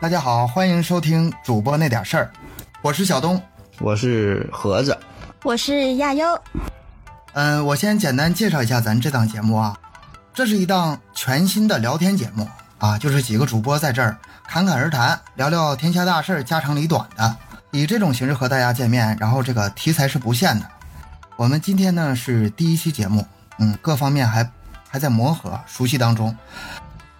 大家好，欢迎收听主播那点事儿，我是小东，我是盒子，我是亚优。嗯，我先简单介绍一下咱这档节目啊，这是一档全新的聊天节目啊，就是几个主播在这儿侃侃而谈，聊聊天下大事、家长里短的，以这种形式和大家见面，然后这个题材是不限的。我们今天呢是第一期节目，嗯，各方面还还在磨合、熟悉当中。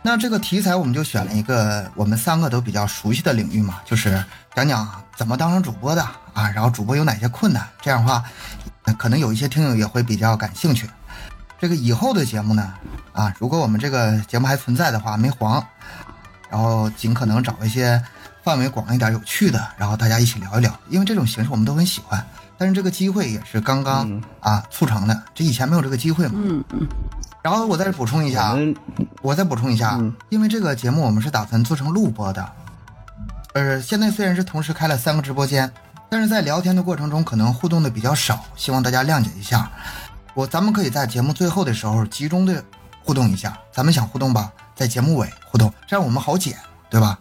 那这个题材我们就选了一个我们三个都比较熟悉的领域嘛，就是讲讲怎么当上主播的啊，然后主播有哪些困难，这样的话，可能有一些听友也会比较感兴趣。这个以后的节目呢，啊，如果我们这个节目还存在的话，没黄，然后尽可能找一些范围广一点、有趣的，然后大家一起聊一聊，因为这种形式我们都很喜欢。但是这个机会也是刚刚啊促成的，这以前没有这个机会嘛。嗯嗯。然后我再补充一下，我再补充一下，因为这个节目我们是打算做成录播的，呃，现在虽然是同时开了三个直播间，但是在聊天的过程中可能互动的比较少，希望大家谅解一下。我咱们可以在节目最后的时候集中的互动一下，咱们想互动吧，在节目尾互动，这样我们好剪，对吧？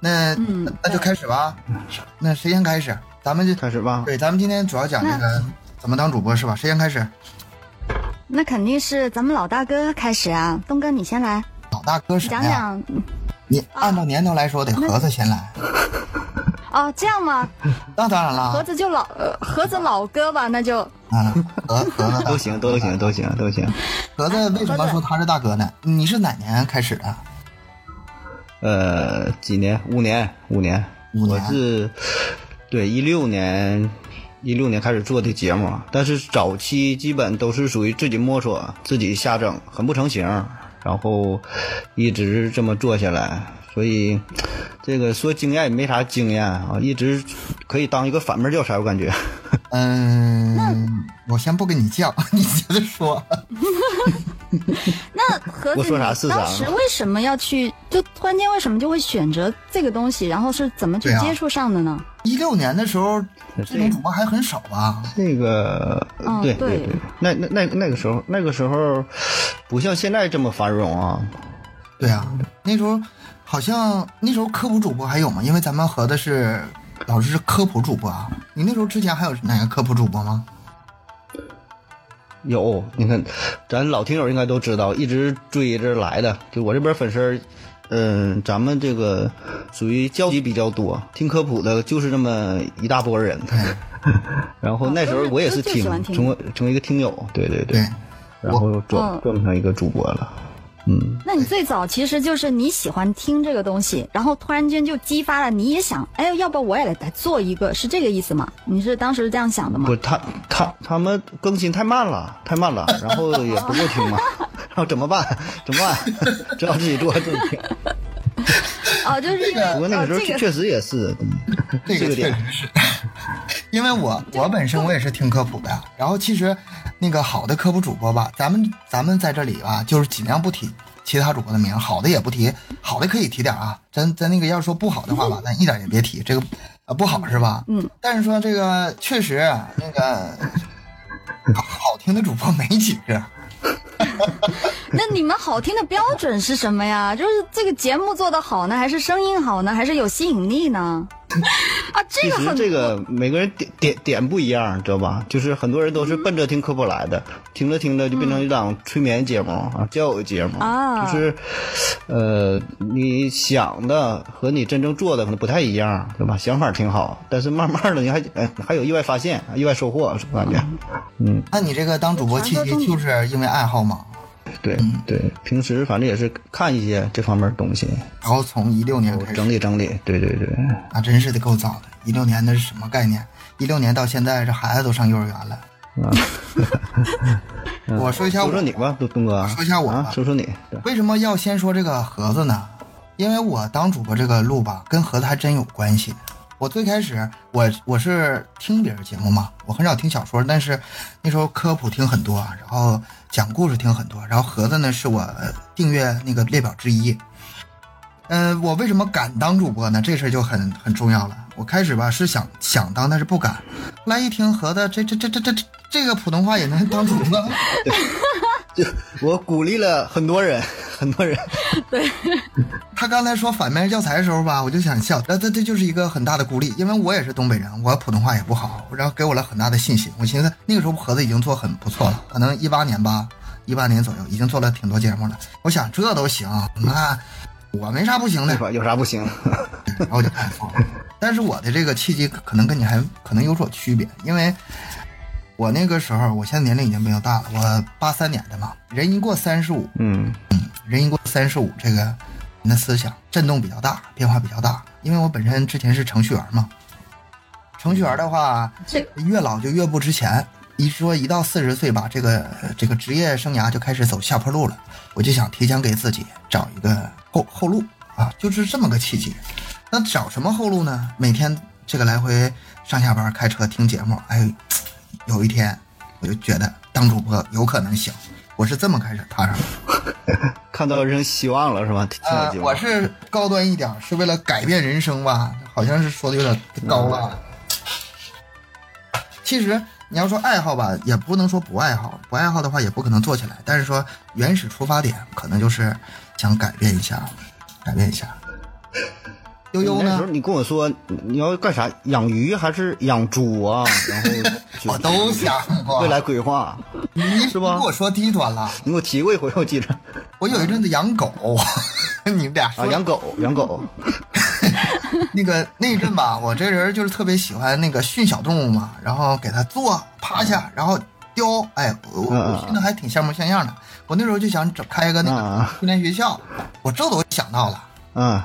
那那就开始吧。那谁先开始？咱们就开始吧。对，咱们今天主要讲这个怎么当主播是吧？谁先开始？那肯定是咱们老大哥开始啊，东哥你先来。老大哥是讲讲，你按照年头来说得盒子先来。哦，这样吗？那 当然了。盒子就老，盒子老哥吧，那就。啊，盒盒子 都行，都行，都行，都行。盒子为什么说他是大哥呢？你是哪年开始的？呃，几年？五年，五年。五年。我是，对，一六年。一六年开始做的节目，但是早期基本都是属于自己摸索、自己瞎整，很不成型，然后一直这么做下来，所以这个说经验也没啥经验啊，一直可以当一个反面教材，我感觉。嗯，我先不跟你犟，你接着说。那何子，当时为什么要去？就突然间为什么就会选择这个东西？然后是怎么去接触上的呢？一六年的时候，这种主播还很少吧？那个，对对对，那那那那个时候，那个时候不像现在这么繁荣啊。对啊，那时候好像那时候科普主播还有吗？因为咱们合的是老师是科普主播啊。你那时候之前还有哪个科普主播吗？有，你看，咱老听友应该都知道，一直追着来的。就我这边粉丝，嗯，咱们这个属于交集比较多，听科普的就是这么一大波人。然后那时候我也是听，成为成为一个听友，对对对，然后转转成一个主播了。嗯，那你最早其实就是你喜欢听这个东西，然后突然间就激发了你也想，哎，要不我也来做一个，是这个意思吗？你是当时这样想的吗？不，他他他们更新太慢了，太慢了，然后也不够听嘛，然后怎么办？怎么办？只好自己做自己听。哦，就是这个。不过那个时候确实也是，这个点是，因为我 我本身我也是听科普的，然后其实。那个好的科普主播吧，咱们咱们在这里吧，就是尽量不提其他主播的名，好的也不提，好的可以提点啊。咱咱那个要说不好的话吧，咱一点也别提，这个啊不好是吧？嗯。但是说这个确实那个好听的主播没几个。那你们好听的标准是什么呀？就是这个节目做的好呢，还是声音好呢，还是有吸引力呢？啊，这个很这个每个人点点点不一样，知道吧？就是很多人都是奔着听科普来的，听着听着就变成一档催眠节目啊，交友节目啊。就是，呃，你想的和你真正做的可能不太一样，对吧？想法挺好，但是慢慢的你还哎 还有意外发现、意外收获，是感觉。嗯，那你这个当主播契机就是因为爱好吗？对对，平时反正也是看一些这方面东西，然后从一六年开始整理整理。对对对，那真是的够早的。一六年那是什么概念？一六年到现在，这孩子都上幼儿园了。我说一下，说说你吧，东东哥。说一下我，说说你。为什么要先说这个盒子呢？因为我当主播这个路吧，跟盒子还真有关系。我最开始，我我是听别人节目嘛，我很少听小说，但是那时候科普听很多，然后讲故事听很多，然后盒子呢是我订阅那个列表之一。嗯，我为什么敢当主播呢？这事就很很重要了。我开始吧是想想当，但是不敢。后来一听盒子这这这这这这个普通话也能当主播，就 我鼓励了很多人，很多人。对，他刚才说反面教材的时候吧，我就想笑，那这这就是一个很大的鼓励，因为我也是东北人，我普通话也不好，然后给我了很大的信心。我寻思那个时候盒子已经做很不错了，可能一八年吧，一八年左右已经做了挺多节目了。我想这都行，那我没啥不行的？有啥不行？然后我就开始做。但是我的这个契机可能跟你还可能有所区别，因为我那个时候，我现在年龄已经比较大了，我八三年的嘛，人一过三十五，嗯嗯，人一过三十五，这个人的思想震动比较大，变化比较大。因为我本身之前是程序员嘛，程序员的话，这越老就越不值钱。一说一到四十岁吧，这个这个职业生涯就开始走下坡路了。我就想提前给自己找一个后后路啊，就是这么个契机。那找什么后路呢？每天这个来回上下班开车听节目，哎，有一天我就觉得当主播有可能行。我是这么开始踏上的。看到人生希望了是吧？我是高端一点，是为了改变人生吧？好像是说的有点高了。其实你要说爱好吧，也不能说不爱好，不爱好的话也不可能做起来。但是说原始出发点可能就是想改变一下，改变一下。悠悠呢那时候？你跟我说你要干啥？养鱼还是养猪啊？然后 我都想过。未来规划，你是吧你跟我说低端了。你给我提过一回，我记着我有一阵子养狗，你们俩说啊，养狗，养狗，那个那一阵吧，我这人就是特别喜欢那个训小动物嘛，然后给它坐趴下，然后叼，哎，我我训的还挺像模像样的。我那时候就想整开一个那个啊训练学校，我这都想到了嗯，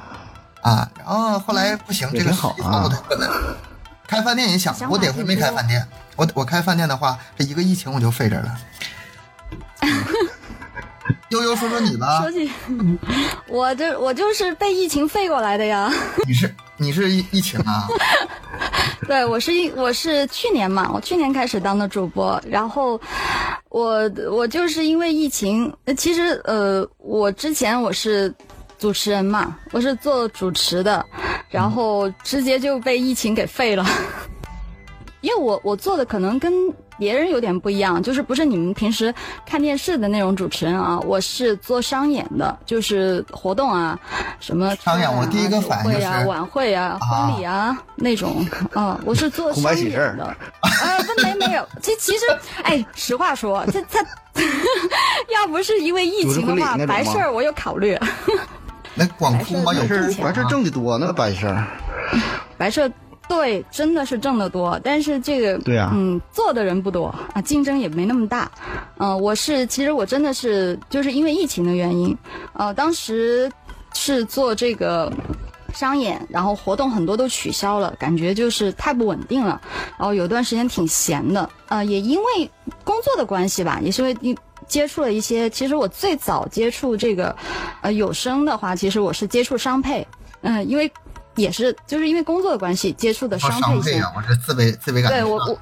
啊。然后后来不行，这个好。开饭店也想，我得亏没开饭店。我我开饭店的话，这一个疫情我就废这了。悠悠说说你吧说，起我这我就是被疫情废过来的呀。你是你是疫疫情啊？对，我是一我是去年嘛，我去年开始当的主播，然后我我就是因为疫情，呃其实呃，我之前我是主持人嘛，我是做主持的，然后直接就被疫情给废了。因为我我做的可能跟别人有点不一样，就是不是你们平时看电视的那种主持人啊，我是做商演的，就是活动啊，什么商演我第一个反应酒会啊、就是晚会啊、婚礼啊那种，啊，我是做 商演喜事的。啊，不没没有，其其实，哎，实话说，这他 要不是因为疫情的话，白事儿我有考虑。那广哭吗？有白事儿完事儿挣的多呢，白事儿。白事对，真的是挣得多，但是这个对啊嗯，做的人不多啊，竞争也没那么大。嗯、我是其实我真的是就是因为疫情的原因，呃，当时是做这个。商演，然后活动很多都取消了，感觉就是太不稳定了。然后有段时间挺闲的，呃，也因为工作的关系吧，也是因为你接触了一些。其实我最早接触这个，呃，有声的话，其实我是接触商配，嗯、因为也是就是因为工作的关系接触的商配线。商配啊，我是自卑自卑感对我我，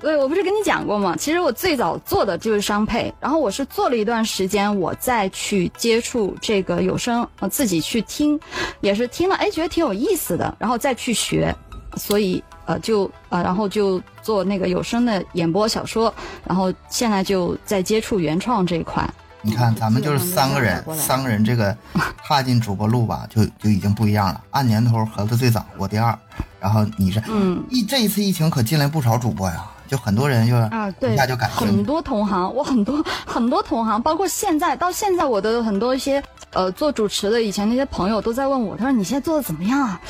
对我不是跟你讲过吗？其实我最早做的就是商配，然后我是做了一段时间，我再去接触这个有声，我，自己去听，也是听了，哎，觉得挺有意思的，然后再去学，所以呃就呃然后就做那个有声的演播小说，然后现在就在接触原创这一块。你看，咱们就是三个人三个人这个 踏进主播路吧，就就已经不一样了。按年头，盒子最早，我第二，然后你是，嗯，一这一次疫情可进来不少主播呀，就很多人就啊，对一下就感觉很。多同行，我很多很多同行，包括现在到现在，我的很多一些呃做主持的以前那些朋友都在问我，他说你现在做的怎么样啊？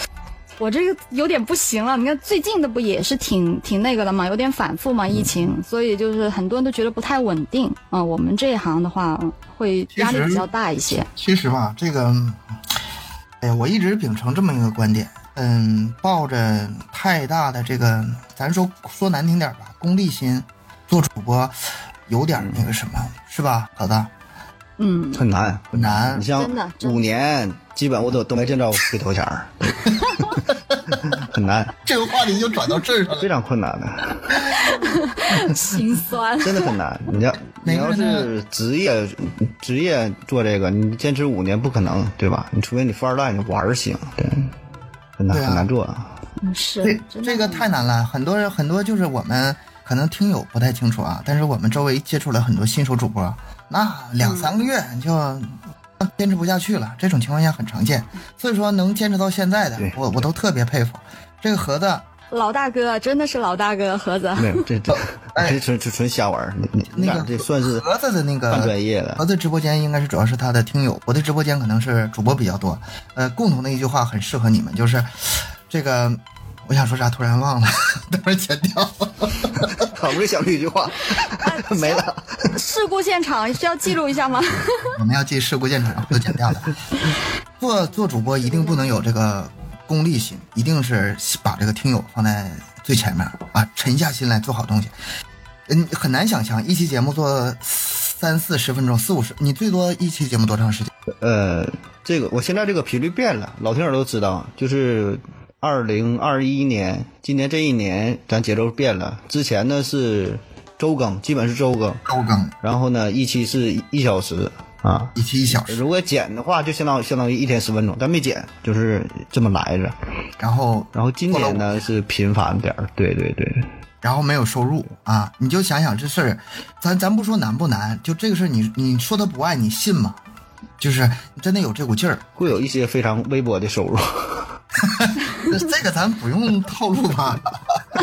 我这个有点不行了，你看最近的不也是挺挺那个的嘛，有点反复嘛，疫情，所以就是很多人都觉得不太稳定啊、我们这一行的话，会压力比较大一些。其实吧，这个，哎呀，我一直秉承这么一个观点，嗯，抱着太大的这个，咱说说难听点吧，功利心，做主播有点那个什么，是吧，老子？嗯，很难，很难你，像五年，基本我都都没见着回头钱儿，很难，这个话题就转到这儿上了。非常困难的，心酸。真的很难。你要你要是职业职业做这个，你坚持五年不可能，对吧？你除非你富二代，你玩儿行，对，很难啊很难做。嗯是这这个太难了，很多人很多就是我们可能听友不太清楚啊，但是我们周围接触了很多新手主播，那两三个月就坚持不下去了，这种情况下很常见。所以说能坚持到现在的，我我都特别佩服。这个盒子，老大哥真的是老大哥，盒子。没有这这哎这纯纯纯瞎玩儿，那个俩这算是盒子的那个半专业的盒子直播间应该是主要是他的听友，我的直播间可能是主播比较多。呃，共同的一句话很适合你们，就是这个，我想说啥突然忘了，等会儿剪掉。好不容易想出一句话，没了。事故现场需要记录一下吗？我们要记事故现场，都剪掉了。做做主播一定不能有这个功利心，一定是把这个听友放在最前面啊，沉下心来做好东西。嗯，很难想象一期节目做三四十分钟、四五十，你最多一期节目多长时间？呃，这个我现在这个频率变了，老听友都知道，就是二零二一年，今年这一年咱节奏变了。之前呢是周更，基本是周更，周更然后呢一期是一小时啊。一期一小时，如果剪的话，就相当相当于一天十分钟，但没剪，就是这么来着。然后然后今年呢是频繁点儿，对对对，然后没有收入啊，你就想想这事儿，咱咱不说难不难，就这个事儿，你你说他不爱你信吗？就是真的有这股劲儿，会有一些非常微薄的收入。这这个咱不用套路吧？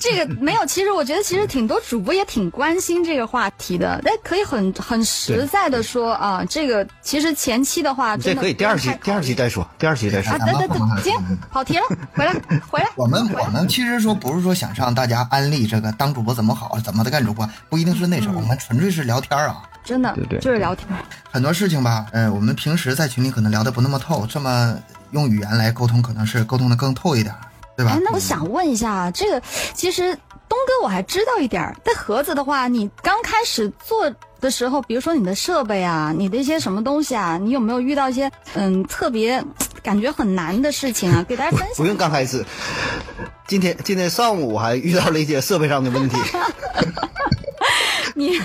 这个没有，其实我觉得其实挺多主播也挺关心这个话题的，但可以很很实在的说啊，这个其实前期的话，真的这可以第二期第二期再说，第二期再说啊，。等等等，行，跑题了，回来回来，我们我们其实说不是说想让大家安利这个当主播怎么好，怎么的干主播，不一定是那种，我们纯粹是聊天啊。真的对对就是聊天，很多事情吧，呃，我们平时在群里可能聊的不那么透，这么用语言来沟通，可能是沟通的更透一点，对吧哎，？那我想问一下，这个其实东哥我还知道一点儿，但盒子的话，你刚开始做的时候，比如说你的设备啊，你的一些什么东西啊，你有没有遇到一些嗯特别感觉很难的事情啊？给大家分享。不用刚开始，今天今天上午我还遇到了一些设备上的问题。你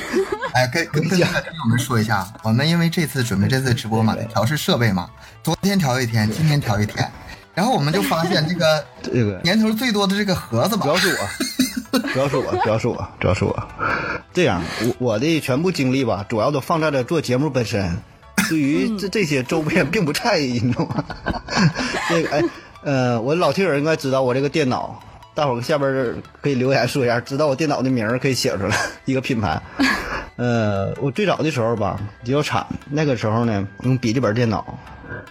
哎，跟跟跟听友们说一下，我们因为这次准备这次直播嘛，调试设备嘛，昨天调一天，今天调一天，然后我们就发现这个 这个年头最多的这个盒子吧主，要是我，主要是我，主要是我，主要是我。这样，我我的全部精力吧，主要都放在了做节目本身，对于这这些周边并不在意，你知道吗？这个哎，呃，我老听友应该知道我这个电脑，大伙儿下边儿可以留言说一下，知道我电脑的名儿可以写出来，一个品牌。呃，我最早的时候吧比较惨，那个时候呢用笔记本电脑，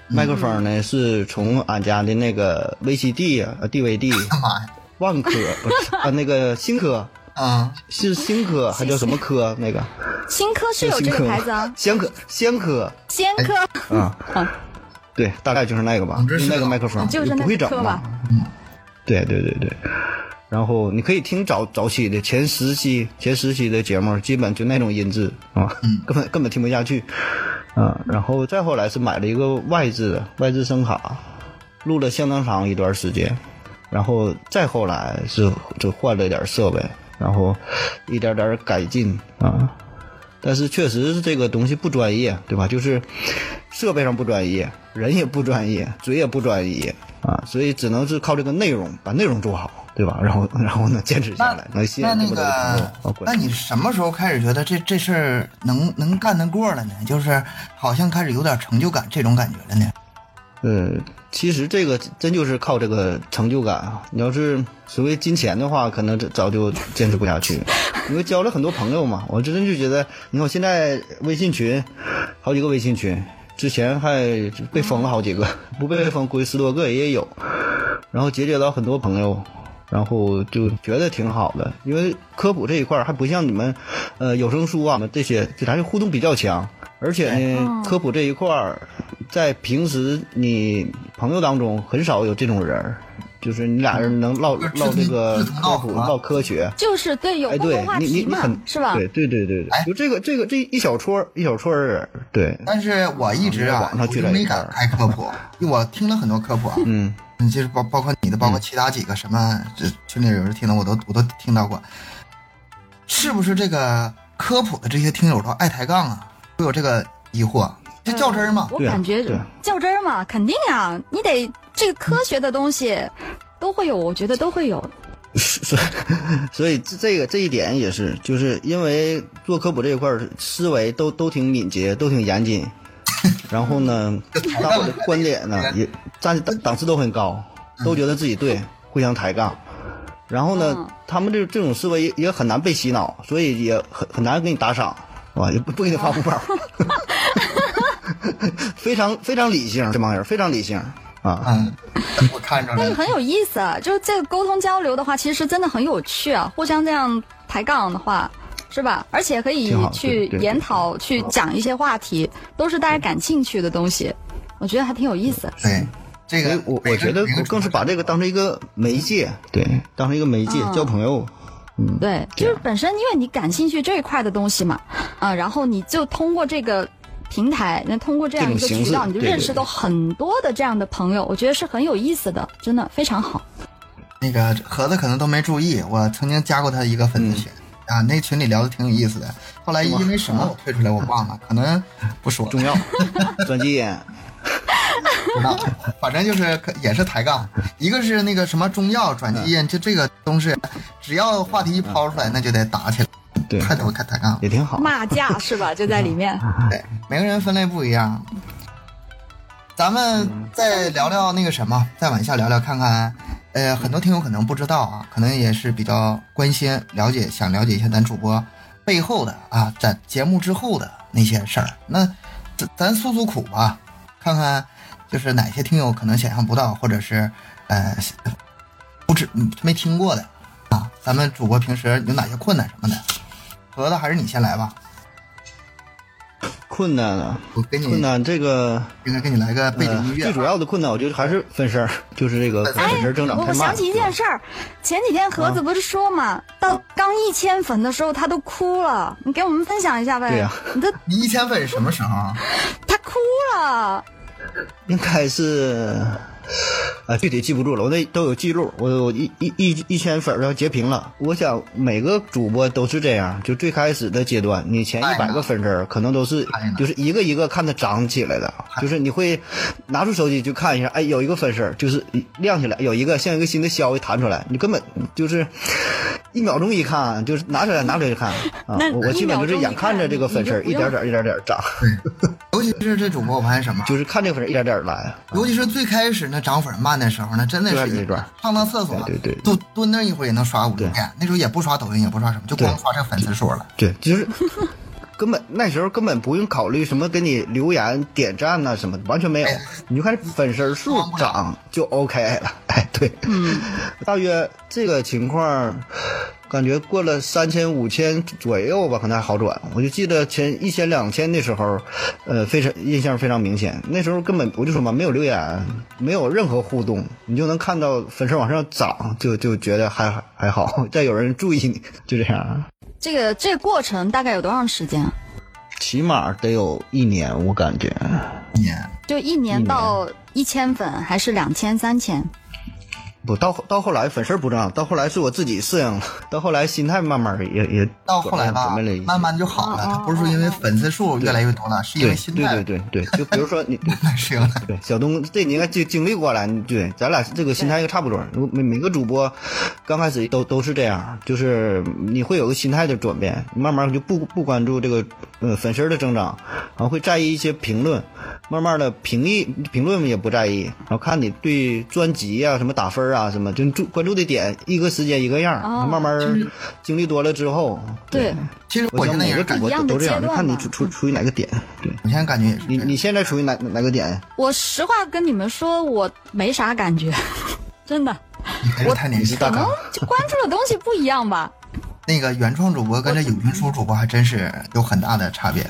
麦克风呢是从俺家的那个 VCD 啊、呃 DVD。干嘛呀？万科不是啊，那个新科 啊、是新科还叫什么科？那个新科是有这个牌子啊，仙科仙科仙科啊，啊，对，大概就是那个吧那个麦克风，就是那不会整个吧嘛。对对对对，然后你可以听早早期的前十期前十期的节目，基本就那种音质啊，根本根本听不下去啊。然后再后来是买了一个外置的外置声卡，录了相当长一段时间，然后再后来是就换了点设备，然后一点点改进啊。但是确实是这个东西不专业，对吧？就是设备上不专业，人也不专业，嘴也不专业啊，所以只能是靠这个内容把内容做好，对吧？然后 然后呢，坚持下那来，能吸引那那这么多的朋友个啊，那你什么时候开始觉得这这事儿能能干得过了呢？就是好像开始有点成就感这种感觉了呢？呃，其实这个真就是靠这个成就感啊！你要是所谓金钱的话，可能早就坚持不下去。因为交了很多朋友嘛，我真的就觉得，你看我现在微信群，好几个微信群，之前还被封了好几个，不被封估计十多个也有。然后结交到很多朋友，然后就觉得挺好的，因为科普这一块还不像你们，呃，有声书啊这些，就咱就互动比较强，而且呢，科普这一块儿，在平时你朋友当中很少有这种人儿，就是你俩人能唠嗯唠这个科普、唠科学。就是对有哎，共同话对你你题嘛你很，是吧？对对对对对哎，就这个这个这一小撮儿一小撮儿人，对，但是我一直啊，网上聚我就没敢开科普，我听了很多科普啊，嗯，嗯，就是包包括你的，包括其他几个什么，这群里有人听的，我都我都听到过。是不是这个科普的这些听友都爱抬杠啊？会有这个疑惑，这较真儿吗？我感觉对较真儿嘛，肯定啊，你得这个科学的东西都会有，我觉得都会有。所，所以这这个这一点也是，就是因为做科普这一块儿思维都都挺敏捷，都挺严谨，然后呢，大伙的观点呢 也站档档次都很高，都觉得自己对，互相抬杠。然后呢嗯，他们这这种思维也也很难被洗脑，所以也很很难给你打赏，啊，也不不给你发红包，非常非常理性，这帮人非常理性啊。嗯，我看着了。但是很有意思啊，就是这个沟通交流的话，其实真的很有趣啊。互相这样抬杠的话，是吧？而且可以去研讨、去讲一些话题，都是大家感兴趣的东西，我觉得还挺有意思。对，这个我我觉得更是把这个当成一个媒介，对，当成一个媒介嗯交朋友。嗯，对，就是本身因为你感兴趣这一块的东西嘛，啊，然后你就通过这个平台，那通过这样一个渠道，你就认识到很多的这样的朋友，我觉得是很有意思的，真的非常好。那个盒子可能都没注意，我曾经加过他一个粉丝群、啊，那群里聊的挺有意思的。后来因为什么我退出来，我忘了，可能不说中药、转基因，不知道，反正就是也是抬杠，一个是那个什么中药转基因，就这个东西，只要话题一抛出来，那就得打起来，对，太多太抬杠了。也挺好。骂架是吧？就在里面。对，每个人分类不一样。咱们再聊聊那个什么，再往下聊聊看看，呃，很多听友可能不知道啊，可能也是比较关心、了解，想了解一下咱主播背后的啊，咱节目之后的那些事儿。那咱咱诉诉苦吧，看看就是哪些听友可能想象不到，或者是呃不知没听过的啊，咱们主播平时有哪些困难什么的。盒子还是你先来吧，困难啊，我给你困难这个应该给你来个背景音乐、呃最主要的困难，我觉得还是分身儿，就是这个哎粉丝增长太慢。我我想起一件事儿，前几天盒子不是说嘛，到刚一千粉的时候他都哭了，你给我们分享一下呗。对呀。你这你一千粉是什么时候啊？他哭了，应该是，啊，具体记不住了，我那都有记录，我我一一一一千粉儿要截屏了。我想每个主播都是这样，就最开始的阶段，你前一百个粉丝儿可能都是就是一个一个看它涨起来的，就是你会拿出手机就看一下，哎，有一个粉丝儿就是亮起来，有一个像一个新的消息弹出来，你根本就是。一秒钟一看，就是拿出来拿出来就看 啊！我我基本就是眼看着这个粉丝儿一点点儿一点点儿涨，尤其是这主播，我发现什么？就是看这个粉丝一点点儿来。尤其是最开始那涨粉慢的时候，那真的是对那段上趟厕所，对对对蹲蹲那一会儿也能刷五六对遍。那时候也不刷抖音，也不刷什么，就光刷这粉丝数了。对，就是根本那时候根本不用考虑什么给你留言、点赞呐、什么的，完全没有哎，你就看粉丝数涨就 OK 了。哎，对，嗯，大约这个情况。感觉过了三千五千左右吧，可能还好转。我就记得前一千两千的时候，呃，非常印象非常明显。那时候根本我就说嘛，没有留言，没有任何互动，你就能看到粉丝往上涨，就就觉得还还好，再有人注意你，就这样。这个这个过程大概有多长时间啊？起码得有一年，我感觉。年就一年到一千粉，还是两千、三千？不到到后来粉丝不重要，到后来是我自己适应了，到后来心态慢慢也也到后来吧慢慢就好了。不是说因为粉丝数越来越多了，是因为心态对对对对，就比如说你适应了。对小东，这你应该经经历过了，对，咱俩这个心态应该差不多。如每每个主播刚开始都都是这样，就是你会有个心态的转变，慢慢就不不关注这个呃粉丝的增长，然后会在意一些评论，慢慢的评议评论也不在意，然后看你对专辑啊什么打分啊什么，就注关注的点一个时间一个样，哦慢慢经历多了之后，对，其实我现在也是感觉，每个主播一样的都这样，看你处处处于哪个点，对。我现在感觉也是。你你现在处于哪哪个点？我实话跟你们说，我没啥感觉，真的，你还是太年轻大咖可能就关注的东西不一样吧。那个原创主播跟这有声书主播还真是有很大的差别。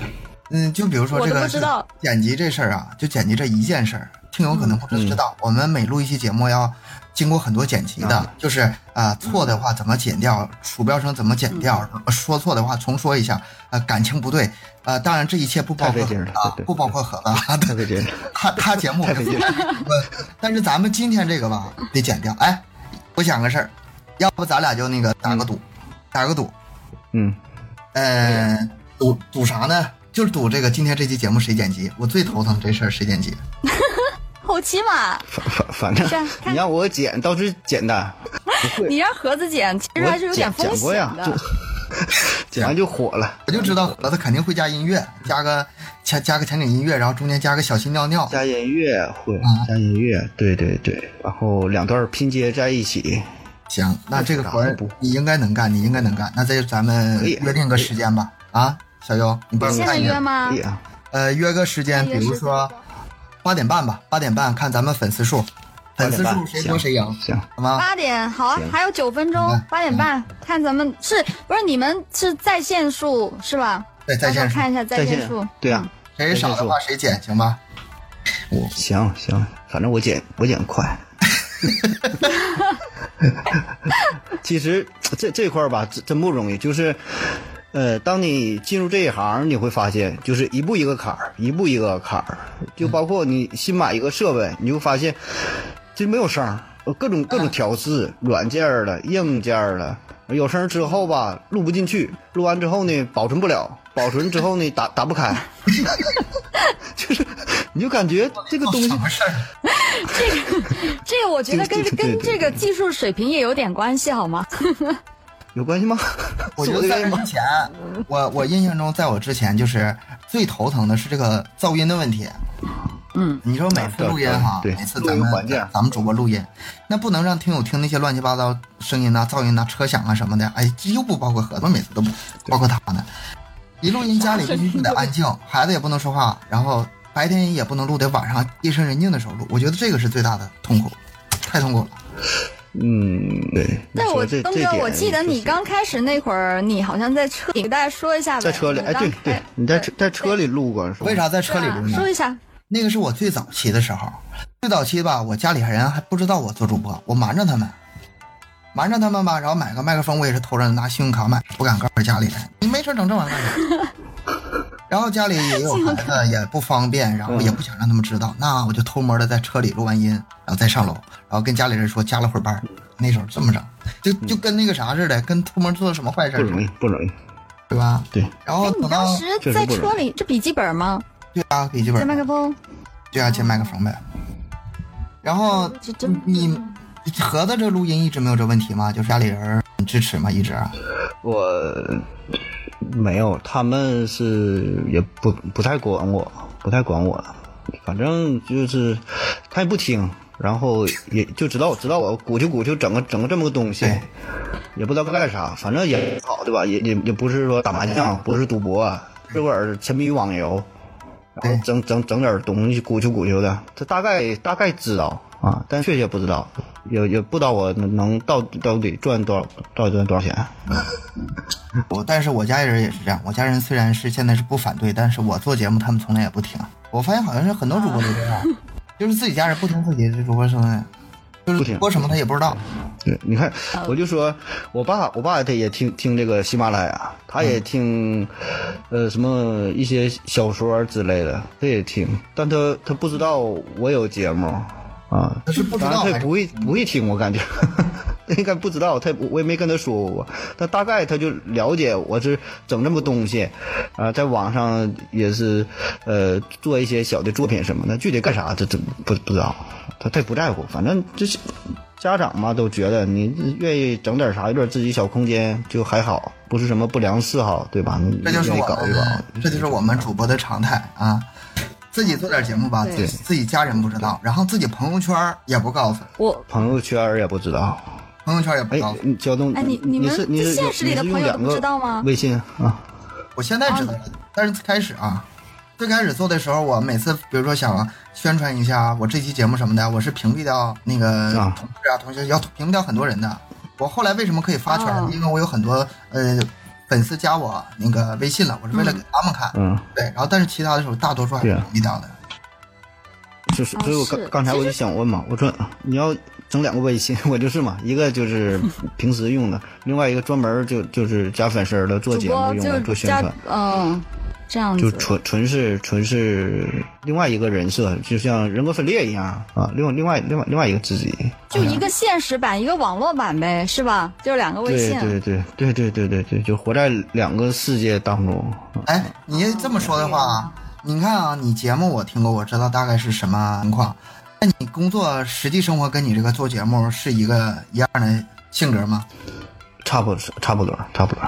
嗯，就比如说这个不知道剪辑这事儿啊，就剪辑这一件事儿，听友可能不知知道，我们每录一期节目要经过很多剪辑的，就是啊、错的话怎么剪掉，鼠标声怎么剪掉，说错的话重说一下，呃，感情不对，呃，当然这一切不包括啊对对，不包括盒子啊，太费劲了。他他节目太费劲了 但是咱们今天这个吧得剪掉。哎，我想个事儿，要不咱俩就那个打个赌，打个赌，嗯，呃，赌赌啥呢？就是赌这个今天这期节目谁剪辑。我最头疼这事儿谁剪辑。后期嘛，反反反正你让我剪倒是简单，你让盒子剪，其实还是有点风险的。剪完就火了，我就知道盒子肯定会加音乐，加个加加个前景音乐，然后中间加个小心尿尿。加音乐会加音乐，对对对，然后两段拼接在一起，行，那这个活你应该能干，你应该能干。那这咱们约定个时间吧。啊，小优，你帮我现在看一下。约吗可以？啊，呃，约个时间比如说八点半吧，八点半看咱们粉丝数，粉丝数谁多谁赢，行，好吗？八点好啊，还有九分钟嗯，八点半看咱们是不是你们是在线数是吧？对，在线数，看一下在线数。对啊，谁少的话谁减，行吗？我？行行，反正我减我减快。其实这这块儿吧，真真不容易。就是，呃，当你进入这一行，你会发现，就是一步一个坎儿，一步一个坎儿。就包括你新买一个设备，你就发现，这没有声儿，呃各种各种调试，软件儿的、硬件儿的，有声儿之后吧，录不进去，录完之后呢，保存不了，保存之后呢，打打不开，就是你就感觉这个东西什么事儿？这个我觉得跟跟这个技术水平也有点关系，好吗？有关系吗？我觉得在这之？前，我我印象中，在我之前就是最头疼的是这个噪音的问题。嗯，你说每次录音哈，对每次咱们环境咱们主播录音，那不能让听友听那些乱七八糟声音呐、噪音呐、车响啊什么的。哎，这又不包括盒子，每次都不包括他呢。一录音家里必须得安静，孩子也不能说话，然后白天也不能录，得晚上夜深人静的时候录。我觉得这个是最大的痛苦，太痛苦了。嗯，对。但我东哥，我记得你刚开始那会儿，你好像在车里，给大家说一下吧。在车里，哎，对对，你在车在车里录过是吧？为啥在车里录呢？说一下。那个是我最早期的时候，最早期吧，我家里人还不知道我做主播，我瞒着他们，瞒着他们吧，然后买个麦克风，我也是偷着拿信用卡买，不敢告诉家里人。你没事整这玩意儿干啥？然后家里也有孩子，也不方便，然后也不想让他们知道，那我就偷摸的在车里录完音，然后再上楼，然后跟家里人说加了会儿班。那时候这么整，就就跟那个啥似的，跟偷摸做了什么坏事不容易，，不容易。对吧？对，哎，然后等到你当时在车里，这笔记本吗？对啊，笔记接本麦克风？对啊，接麦克风呗。然后你盒子这录音一直没有这问题吗？就是家里人很支持吗？一直啊？我没有，他们是也不不太管我，不太管我，反正就是他也不听，然后也就知道知道我鼓秋鼓秋整个整个这么个东西对，也不知道干啥，反正也好对吧？也也也不是说打麻将，不是赌博，自个儿沉迷于网游，然后整整整点东西鼓秋鼓秋的，他大概大概知道啊，但确切不知道，也也不知道我能能到到底赚多少到底赚多少钱。我但是我家人也是这样，我家人虽然是现在是不反对，但是我做节目他们从来也不听。我发现好像是很多主播都这样，就是自己家人不听自己的主播声音，就是播什么他也不知道。对，你看，我就说，我爸，我爸他也听听这个喜马拉雅，他也听，呃，什么一些小说之类的，他也听，但他他不知道我有节目啊，他是不知道他也不会不会听，我感觉，他应该不知道，他我也没跟他说过，他大概他就了解我是整这么东西，啊，在网上也是呃做一些小的作品什么的，具体干啥这这不不知道，他他也不在乎，反正就是。家长嘛都觉得你愿意整点啥，有点自己小空间就还好，不是什么不良嗜好，对吧？你这就是我愿意搞一搞们，，这就是我们主播的常态啊。自己做点节目吧，自对己自己家人不知道，然后自己朋友圈也不告诉，我朋友圈也不知道。朋友圈也不哎告诉。，你交通，哎你你们是你是现实里的朋友不知道吗微信啊，我现在知道了，但是开始啊，最开始做的时候，我每次比如说想宣传一下我这期节目什么的，我是屏蔽掉那个啊同事啊、同学，要屏蔽掉很多人的。我后来为什么可以发圈？哦因为我有很多呃粉丝加我那个微信了，我是为了给他们看。嗯，对，然后但是其他的时候大多数还是对啊屏蔽掉的。就是，哦所以我刚刚才我就想问嘛，我说你要整两个微信，我就是嘛，一个就是 平时用的，另外一个专门就就是加粉丝儿的，做节目用的，做宣传。嗯这样子，就纯纯是纯是另外一个人设，就像人格分裂一样啊，另外另外另外另外一个自己，就一个现实版，一个网络版呗，是吧？就两个微对信。对对对对对对对，就活在两个世界当中。哎，你这么说的话，你看啊，你节目我听过，我知道大概是什么情况。那你工作实际生活跟你这个做节目是一个一样的性格吗？差不多，差不多，差不多。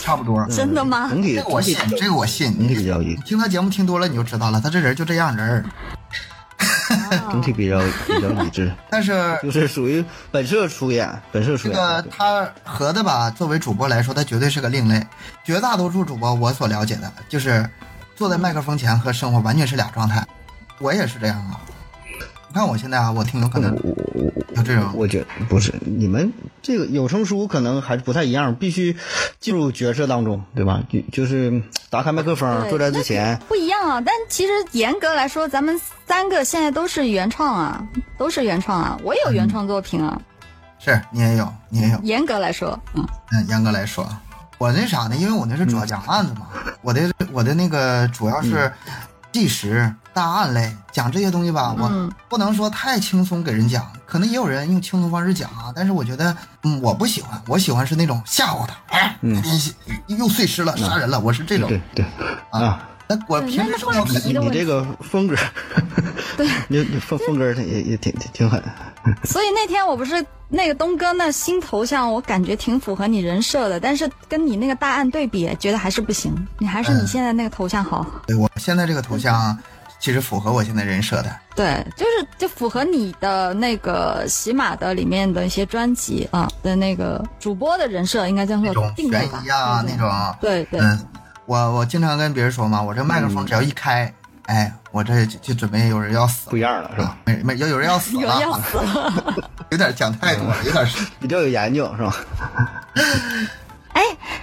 差不多。真的吗？整体这个我信，这个我信。整体比较一，听他节目听多了，你就知道了，他这人就这样人儿。整体比较比较理智，但是就是属于本色出演，本色出演。这个他合的吧，作为主播来说，他绝对是个另类。绝大多数主播我所了解的，就是坐在麦克风前和生活完全是俩状态。我也是这样啊。你看我现在啊，我听有可能我我有这种。我觉得不是你们这个有声书可能还是不太一样，必须进入角色当中，对吧？就就是打开麦克风，对坐在之前，不一样啊。但其实严格来说，咱们三个现在都是原创啊，都是原创啊。我也有原创作品啊。是你也有，你也有。严格来说，嗯，嗯，严格来说，我那啥呢？因为我那是主要讲案子嘛，我的我的那个主要是纪实、大案类，讲这些东西吧，我嗯不能说太轻松给人讲，可能也有人用轻松方式讲啊，但是我觉得，嗯，我不喜欢，我喜欢是那种吓唬他，哎，嗯你又碎尸了，杀人了，我是这种对对啊。那我对平时那那话生活题的问题你这个风格，对，你你风风格也也挺挺挺狠。所以那天我不是那个东哥那新头像，我感觉挺符合你人设的，但是跟你那个大案对比，觉得还是不行。你还是你现在那个头像好。对我现在这个头像，其实符合我现在人设的。对，就是就符合你的那个喜马的里面的一些专辑啊的那个主播的人设，应该这样那种说定位悬吧？疑啊，对那种，对对，嗯，我我经常跟别人说嘛，我这麦克风只要一开，哎，我这就就准备有人要死不一样了是吧？没没要有人要死 有人要，死了。有点讲太多了，有点 比较有研究是吧？哎，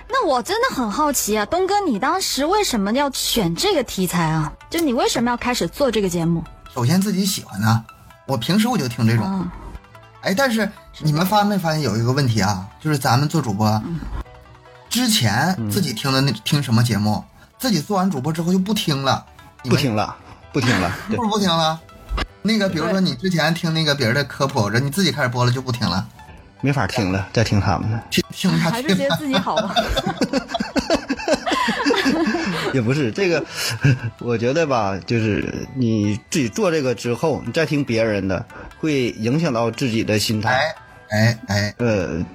那我真的很好奇啊，东哥，你当时为什么要选这个题材啊？就你为什么要开始做这个节目？首先自己喜欢呢，我平时我就听这种，啊，哎，但是你们发没发现有一个问题啊？就是咱们做主播之前自己听的那听什么节目，自己做完主播之后就不听了，不听了，不听了，对不，是不听了。那个，比如说你之前听那个别人的科普，这你自己开始播了就不听了，没法听了，再听他们的。还是觉得自己好吧？也不是这个，我觉得吧，就是你自己做这个之后，你再听别人的，会影响到自己的心态。哎哎哎，呃，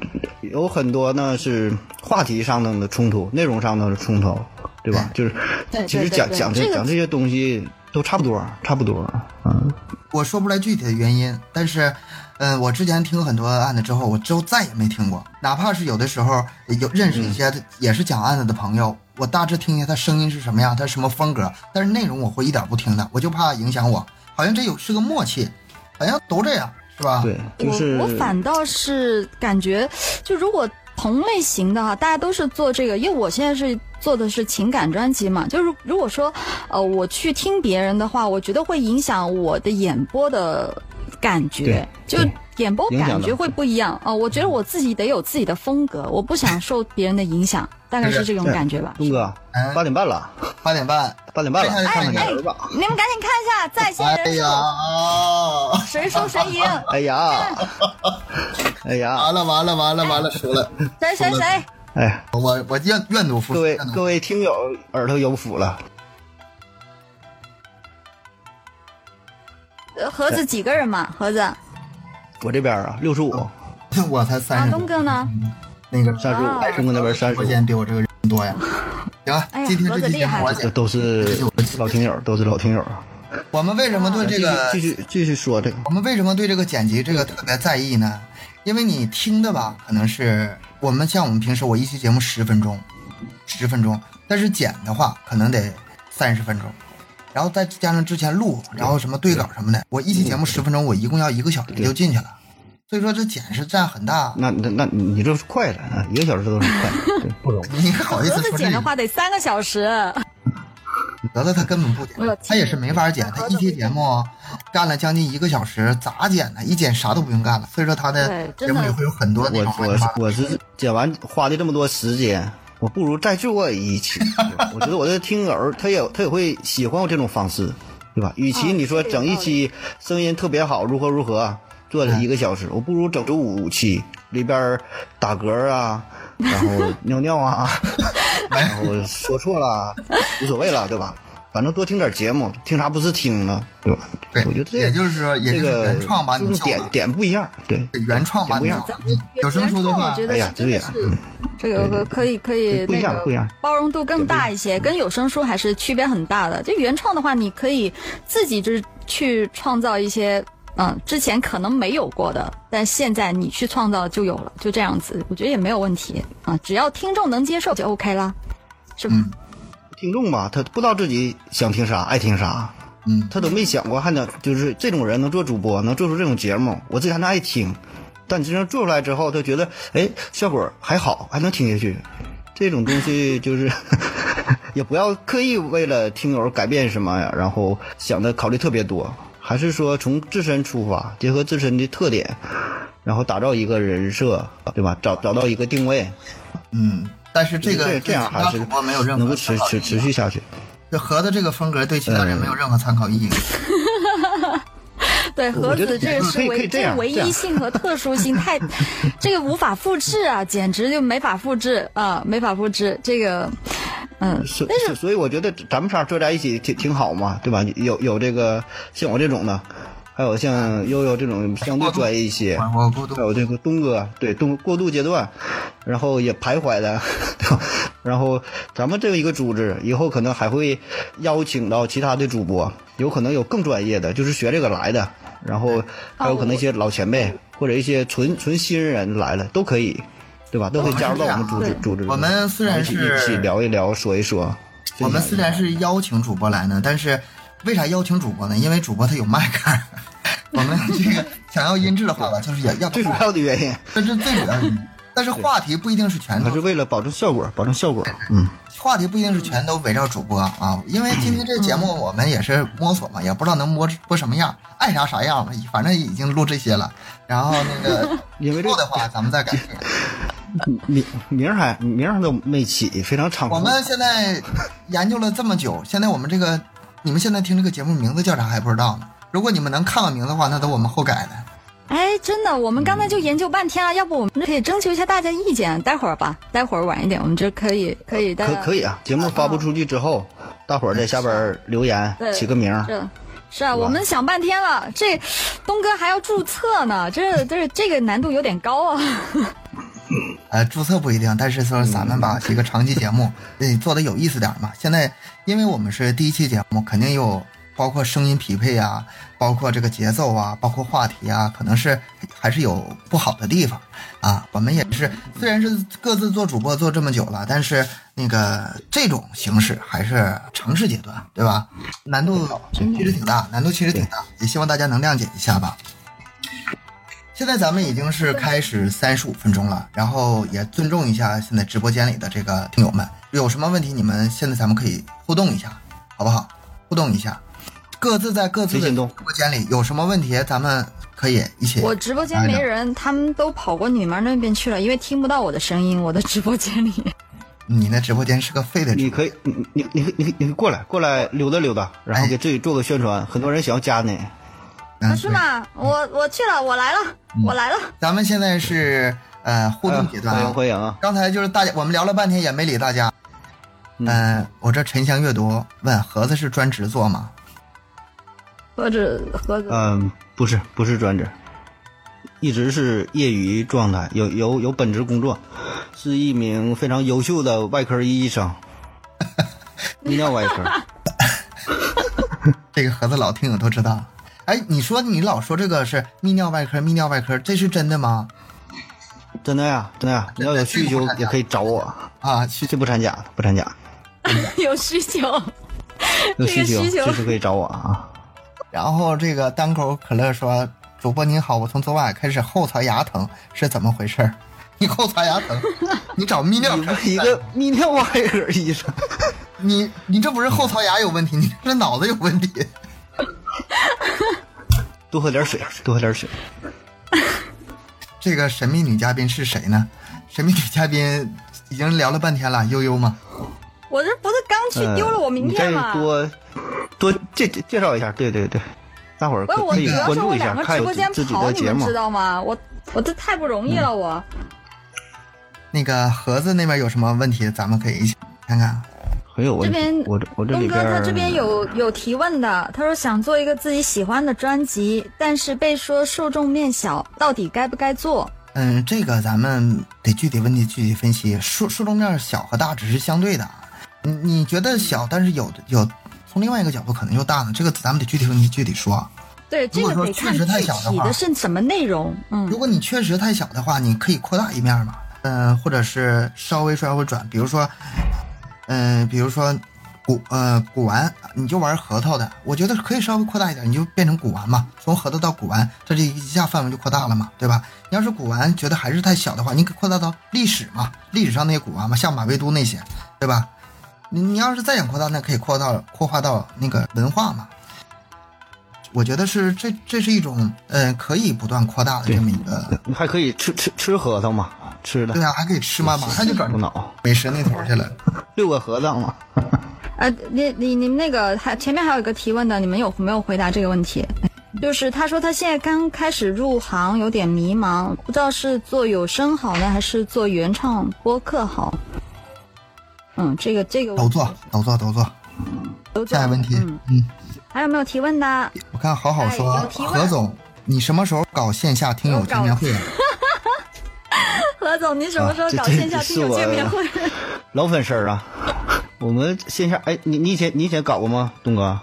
有很多呢是话题上的冲突，内容上的冲突，对吧？就是其实讲讲这讲这些东西都差不多，差不多。嗯，我说不来具体的原因，但是，嗯、我之前听很多案子之后，我之后再也没听过，哪怕是有的时候有认识一些也是讲案子的朋友，我大致听一下他声音是什么样，他什么风格，但是内容我会一点不听的，我就怕影响我，好像这有是个默契，好像都这样，是吧？对，就是我我反倒是感觉，就如果同类型的哈，大家都是做这个，因为我现在是做的是情感专辑嘛，就是如果说呃我去听别人的话，我觉得会影响我的演播的感觉，就对演播感觉会不一样啊、我觉得我自己得有自己的风格，我不想受别人的影响，大概是这种感觉吧。东哥哎，八点半了，八点半，八点半了，哎看看哎。你们赶紧看一下在线人数，哎呀啊！谁输谁赢，哎呀，哎呀，完了完了完了完了，输了！谁谁谁。哎，我我愿愿赌服输。各位各位听友耳朵有福了，盒子几个人嘛？盒子啊，我这边啊六十五，我才三十东，哥呢？那个三十五啊，东哥那边三十五，我现在比我这个人多呀。行今天这期节目我剪。都是老听友，都是老听友。我们为什么对这个继续继续继续说这个，我们为什么对这个剪辑这个特别在意呢？因为你听的吧，可能是我们像我们平时我一期节目十分钟，十分钟，但是剪的话可能得三十分钟，然后再加上之前录，然后什么对稿什么的，我一期节目十分钟，我一共要一个小时就进去了。所以说这剪是占很大，那那那你这是快了啊，一个小时都是快，对不容易。你好意思盒子剪的说这个？话得三个小时。得了，他根本不剪他也是没法剪。他一期节目干了将近一个小时，咋剪呢？一剪啥都不用干了。所以说他的节目里会有很多那我我我是剪完花的这么多时间，我不如再做一期。我觉得我的听友他也他也会喜欢我这种方式，对吧？与其你说整一期声音特别好，如何如何，做了一个小时，我不如整出五期，里边打嗝啊，然后 尿尿啊，然后说错了无所谓了，对吧？反正多听点节目，听啥不是听呢？对吧？对，我觉得这也就是说，也就是这个原创把就是点点不一样，对，原创吧不一样。有声书的话我觉得哎呀是对呀是这个可以可以不一那个样不一样包容度更大一些，跟有声书还是区别很大的。就原创的话，你可以自己就是去创造一些。嗯，之前可能没有过的，但现在你去创造就有了，就这样子，我觉得也没有问题啊，只要听众能接受就 OK 啦，是吧？嗯听众吧，他不知道自己想听啥，爱听啥，嗯，他都没想过，还能就是这种人能做主播，能做出这种节目，我自己还能爱听。但真正做出来之后，他觉得哎效果还好，还能听下去。这种东西就是 也不要刻意为了听友改变什么呀，然后想的考虑特别多，还是说从自身出发，结合自身的特点，然后打造一个人设，对吧？找找到一个定位，嗯，但是这个这这样还是主播没有任能何够持持持续下去。这盒子这个风格对其他人没有任何参考意义。对，盒我觉得子这个是唯这样唯一性和特殊性太，这个无法复制啊，简直就没法复制啊，没法复制。这个，嗯，但是所以我觉得咱们仨坐在一起挺挺好嘛，对吧？有有这个像我这种的，还有像悠悠这种相对专业一些，还有这个东哥，对东过渡阶段，然后也徘徊的，对吧？然后咱们这个一个组织，以后可能还会邀请到其他的主播，有可能有更专业的，就是学这个来的，然后还有可能一些老前辈或者一些纯纯新人来了都可以，对吧？都可以加入到我们组织组织。我们虽然一起是一起聊一聊，说一说。我们虽然是邀请主播来呢，但是为啥邀请主播呢？因为主播他有麦克。我们这个想要音质的话吧，就是也要最主要的原因，这是最主要的。但是话题不一定是全都是为了保证效果，保证效果。嗯，话题不一定是全都围绕主播啊，因为今天这节目我们也是摸索嘛，也不知道能摸播什么样，爱啥啥样吧，反正已经录这些了。然后那个 因为这以后的话，咱们再改进。名名儿还名儿都没起，非常猖狂。我们现在研究了这么久，现在我们这个你们现在听这个节目名字叫啥还不知道呢。如果你们能看到名字的话，那都我们后改的。哎，真的，我们刚才就研究半天了，要不我们可以征求一下大家意见，待会儿吧，待会儿晚一点，我们就可以可以大家可可以啊，节目发布出去之后，大伙儿在下边儿留言对起个名儿。是是啊，我们想半天了，这东哥还要注册呢，这这这个难度有点高啊。呃，注册不一定，但是说咱们把一个长期节目得做的有意思点嘛。现在因为我们是第一期节目，肯定有包括声音匹配啊，包括这个节奏啊，包括话题啊，可能是还是有不好的地方啊。我们也是虽然是各自做主播做这么久了，但是那个这种形式还是尝试阶段，对吧？难度其实挺大，难度其实挺大，也希望大家能谅解一下吧。现在咱们已经是开始三十五分钟了，然后也尊重一下现在直播间里的这个听友们，有什么问题你们现在咱们可以互动一下，好不好？互动一下，各自在各自的直播间里有什么问题，咱们可以一起。我直播间没人，他们都跑过你们那边去了，因为听不到我的声音，我的直播间里。你那直播间是个废的直播，你可以，你你你你你你过来过来溜达溜达，然后给自己做个宣传，很多人想要加你。嗯，是吗？我我去了，我来了，我来了。咱们现在是呃互动阶段欢迎啊。欢迎啊！刚才就是大家我们聊了半天也没理大家。嗯、我这沉香阅读问盒子是专职做吗？盒子盒子，嗯，不是不是专职，一直是业余状态，有有有本职工作，是一名非常优秀的外科医生，泌尿外科。这个盒子老听友都知道。哎，你说你老说这个是泌尿外科，泌尿外科，这是真的吗？真的呀，真的呀！你要有需求也可以找我，啊，去这不掺假的，不掺假，有需求。有需求随时可以找我啊。然后这个单口可乐说：“主播您好，我从昨晚开始后槽牙疼，是怎么回事儿？你后槽牙疼，你找泌尿科一个泌尿外科医生，你你这不是后槽牙有问题，你这是脑子有问题。多喝点水，多喝点水。这个神秘女嘉宾是谁呢？神秘女嘉宾已经聊了半天了，悠悠吗？我这不是刚去丢了我名片嗯、吗？你再多多介介介绍一下，对对对，大伙儿我，可可以主要关注一下看有直播间自己跑，的节目你们知。道吗？我我这太不容易了，我。那个盒子那边有什么问题，咱们可以一起看看。很有问题。这边我我这东哥里边儿他这边有有提问的，他说想做一个自己喜欢的专辑，但是被说受众面小，到底该不该做？嗯，这个咱们得具体问题具体分析，受受众面小和大只是相对的。你你觉得小，但是有有从另外一个角度可能又大呢，这个咱们得具体问题具体说。对，这如个得看果说确实太具小的话体的是什么内容。嗯如果你确实太小的话，你可以扩大一面嘛，嗯、或者是稍微稍微转，比如说，嗯、比如说古呃古玩，你就玩核桃的，我觉得可以稍微扩大一点，你就变成古玩嘛，从核桃到古玩，这这一下范围就扩大了嘛，对吧？你要是古玩觉得还是太小的话，你可扩大到历史嘛，历史上那些古玩嘛，像马未都那些，对吧？你你要是再想扩大，那可以扩到扩化到那个文化嘛。我觉得是这这是一种呃可以不断扩大的这么一个你还可以吃吃吃核桃嘛，吃的对啊，还可以吃吗，马上就转补脑，美食那头去了。六个核桃嘛。呃，你你你们那个还前面还有一个提问的，你们有没有回答这个问题？就是他说他现在刚开始入行，有点迷茫，不知道是做有声好呢，还是做原创播客好。嗯，这个这个都做，都做，都做。都做下一个问题，嗯，嗯，还有没有提问的？我看好好说，何总，你什么时候搞线下听友见面会啊？何总，你什么时候搞线下听友见面会？老粉丝儿啊，我们线下哎，你你以前你以前搞过吗，东哥？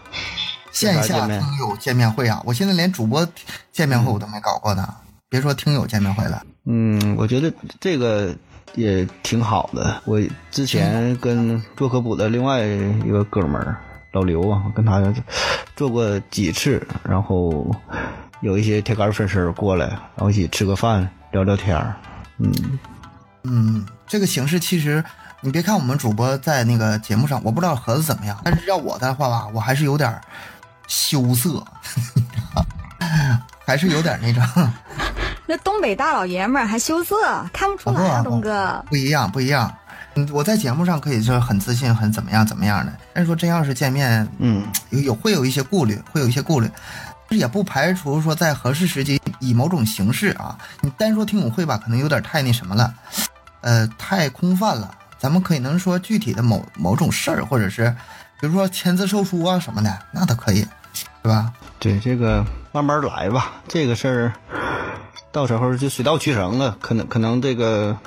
线下面听友见面会啊！我现在连主播见面会我都没搞过呢，别说听友见面会了。嗯，我觉得这个也挺好的。我之前跟做科普的另外一个哥们儿老刘啊，跟他做过几次，然后有一些铁杆粉丝儿过来，然后一起吃个饭，聊聊天儿。嗯，嗯，这个形式其实，你别看我们主播在那个节目上，我不知道盒子怎么样，但是要我的话吧，我还是有点羞涩，还是有点那种 那东北大老爷们儿还羞涩，看不出来啊，东哥。不一样，不一样。嗯，我在节目上可以说很自信，很怎么样怎么样的，但是说真要是见面，嗯，有有会有一些顾虑，会有一些顾虑，也不排除说在合适时机以某种形式啊，你单说听友会吧，可能有点太那什么了，呃，太空泛了。咱们可以能说具体的某某种事儿，或者是比如说签字售书啊什么的，那都可以，是吧？对，这个慢慢来吧，这个事儿到时候就水到渠成了。可能可能这个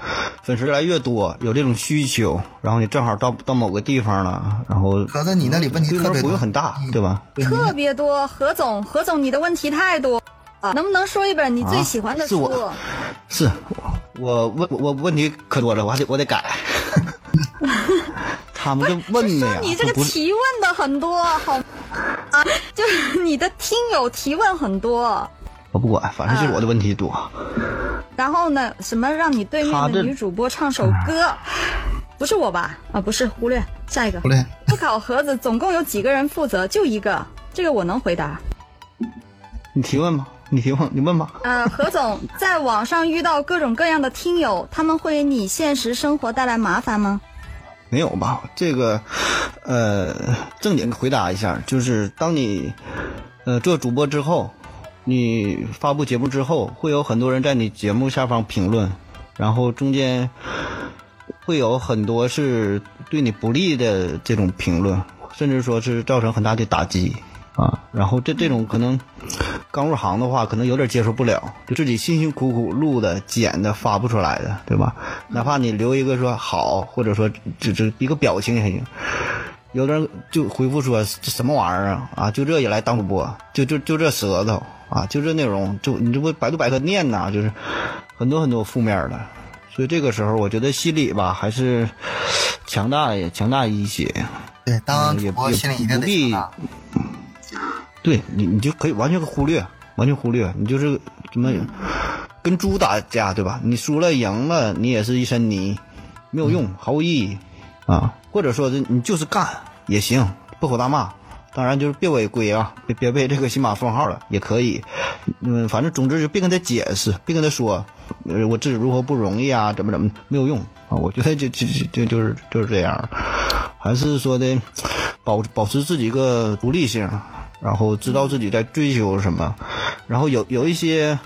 粉丝越来越多，有这种需求，然后你正好到到某个地方了，然后合着你那里问题特别多，用很大，对吧？特别多，何总，何总，你的问题太多啊！能不能说一本你最喜欢的啊是书？我是我问我问题可多了，我还得我得改。他们就问的呀，你这个提问的很多，好啊，就是你的听友提问很多。我不管，反正就是我的问题多。然后呢，什么让你对面的女主播唱首歌？不是我吧？啊，不是，忽略下一个忽略，不考盒子总共有几个人负责？就一个，这个我能回答。你提问吧，你提问，你问吧。呃，何总，在网上遇到各种各样的听友，他们会给你现实生活带来麻烦吗？没有吧？这个，呃，正经回答一下，就是当你，呃，做主播之后，你发布节目之后，会有很多人在你节目下方评论，然后中间会有很多是对你不利的这种评论，甚至说是造成很大的打击啊。然后这这种可能刚入行的话，可能有点接受不了，就自己辛辛苦苦录的、剪的、发不出来的，对吧？哪怕你留一个说好，或者说只只一个表情也行。有的人就回复说这什么玩意儿啊啊，就这也来当主播，就就就这舌头啊，就这内容，就你这不百度百科念呐，就是很多很多负面的。所以这个时候，我觉得心理吧还是强大也强大一些。对，当主播也心里一定得强大。对你，你就可以完全忽略，完全忽略，你就是怎么跟猪打架，对吧？你输了赢了，你也是一身泥，没有用，毫无意义啊。或者说是你就是干也行，破口大骂，当然就是别违规啊，别别被这个新马封号了，也可以。嗯，反正总之就别跟他解释，别跟他说，呃，我自己如何不容易啊，怎么怎么没有用啊。我觉得就就就就就是就是这样，还是说的保保持自己一个独立性。然后知道自己在追求什么，然后有有一些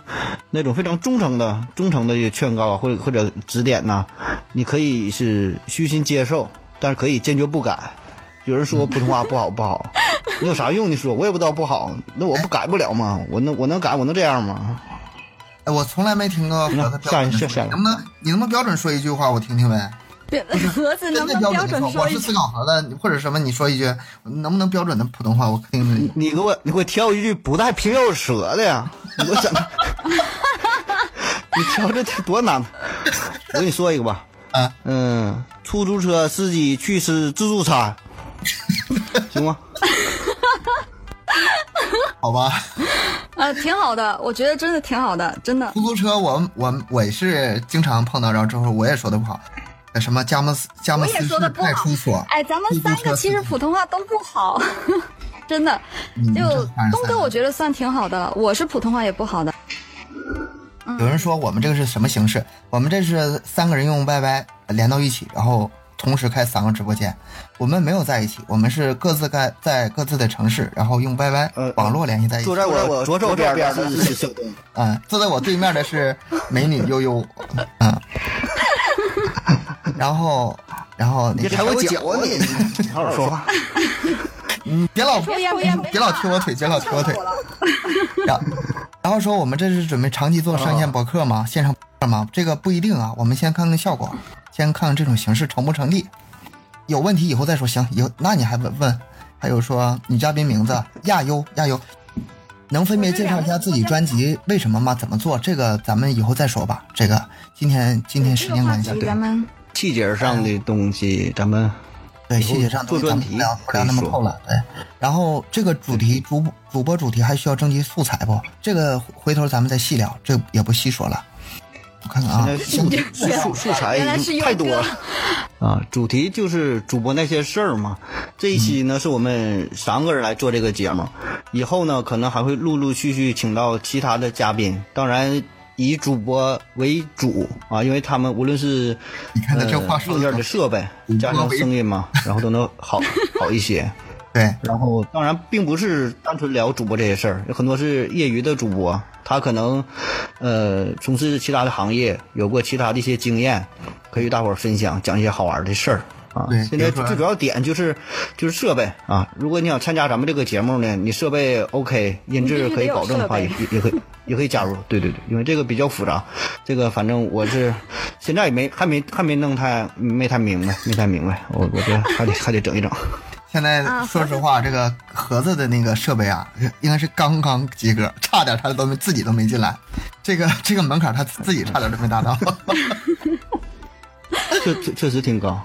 那种非常忠诚的、忠诚的一些劝告啊，或者或者指点呐、你可以是虚心接受，但是可以坚决不改有人说普通话不好不好，你有啥用？你说我也不知道不好，那我不改不了吗？我能我能改我能这样吗？哎，我从来没听过盒子标准的说，下下能不能你能不能标准说一句话我听听呗？对，盒子能不能标准的说，我是？思考盒子或者什么，你说一句，能不能标准的普通话我听听？你给我你给我挑一句不带平翘舌的呀！我怎么？你挑这多难？我跟你说一个吧，啊，嗯，出租车司机去吃自助餐，行吗？好吧，呃，挺好的，我觉得真的挺好的，真的。出租车我我我也是经常碰到，然后之后我也说的不好，呃什么佳木斯佳木我也斯市说得不好派出所，哎，咱们三个其实普通话都不好，真的。就东哥，我觉得算挺好的了。我是普通话也不好的。有人说我们这个是什么形式？我们这是三个人用 YY 连到一起，然后同时开三个直播间。我们没有在一起，我们是各自在在各自的城市，然后用 YY 呃网络联系在一起。坐在我左手边的是小东，嗯，坐在我对面的是美女悠悠，嗯，然后然后那个你踩我脚啊你！你好好说话。你别老别老踢我腿，别老踢我腿。然后然后说我们这是准备长期做上线博客吗？线上博客吗？这个不一定啊，我们先看看效果，先看看这种形式成不成立。有问题以后再说。行，以后那你还问问？还有说女嘉宾名字亚优亚优，能分别介绍一下自己专辑为什么吗？怎么做？这个咱们以后再说吧。这个今天今天时间关系这，个话题咱们细节上的东西，咱们对细节上做专题咱们不聊不聊那么透了。对，然后这个主题主主播主题还需要征集素材不？这个回头咱们再细聊，这也不细说了。我看看啊，现在素素素材太多了啊！主题就是主播那些事儿嘛。这一期呢是我们三个人来做这个节目，以后呢可能还会陆陆续续请到其他的嘉宾，当然以主播为主啊，因为他们无论是你看他这话呃硬件的的设备加上声音嘛，然后都能好 好一些。对，然后当然并不是单纯聊主播这些事儿，有很多是业余的主播，他可能呃从事其他的行业，有过其他的一些经验，可以与大伙儿分享，讲一些好玩的事儿啊对。现在最主要点就是就是设备啊，如果你想参加咱们这个节目呢，你设备 OK，音质可以保证的话，也也也可以也可以加入。对对对，因为这个比较复杂，这个反正我是现在也没还没还没弄太没太明白，没太明白，我我觉得还得还得整一整。现在啊说实话，这个盒子的那个设备啊，应该是刚刚及格，差点他都没自己都没进来。这个这个门槛他自己差点都没达到。确确确实挺高。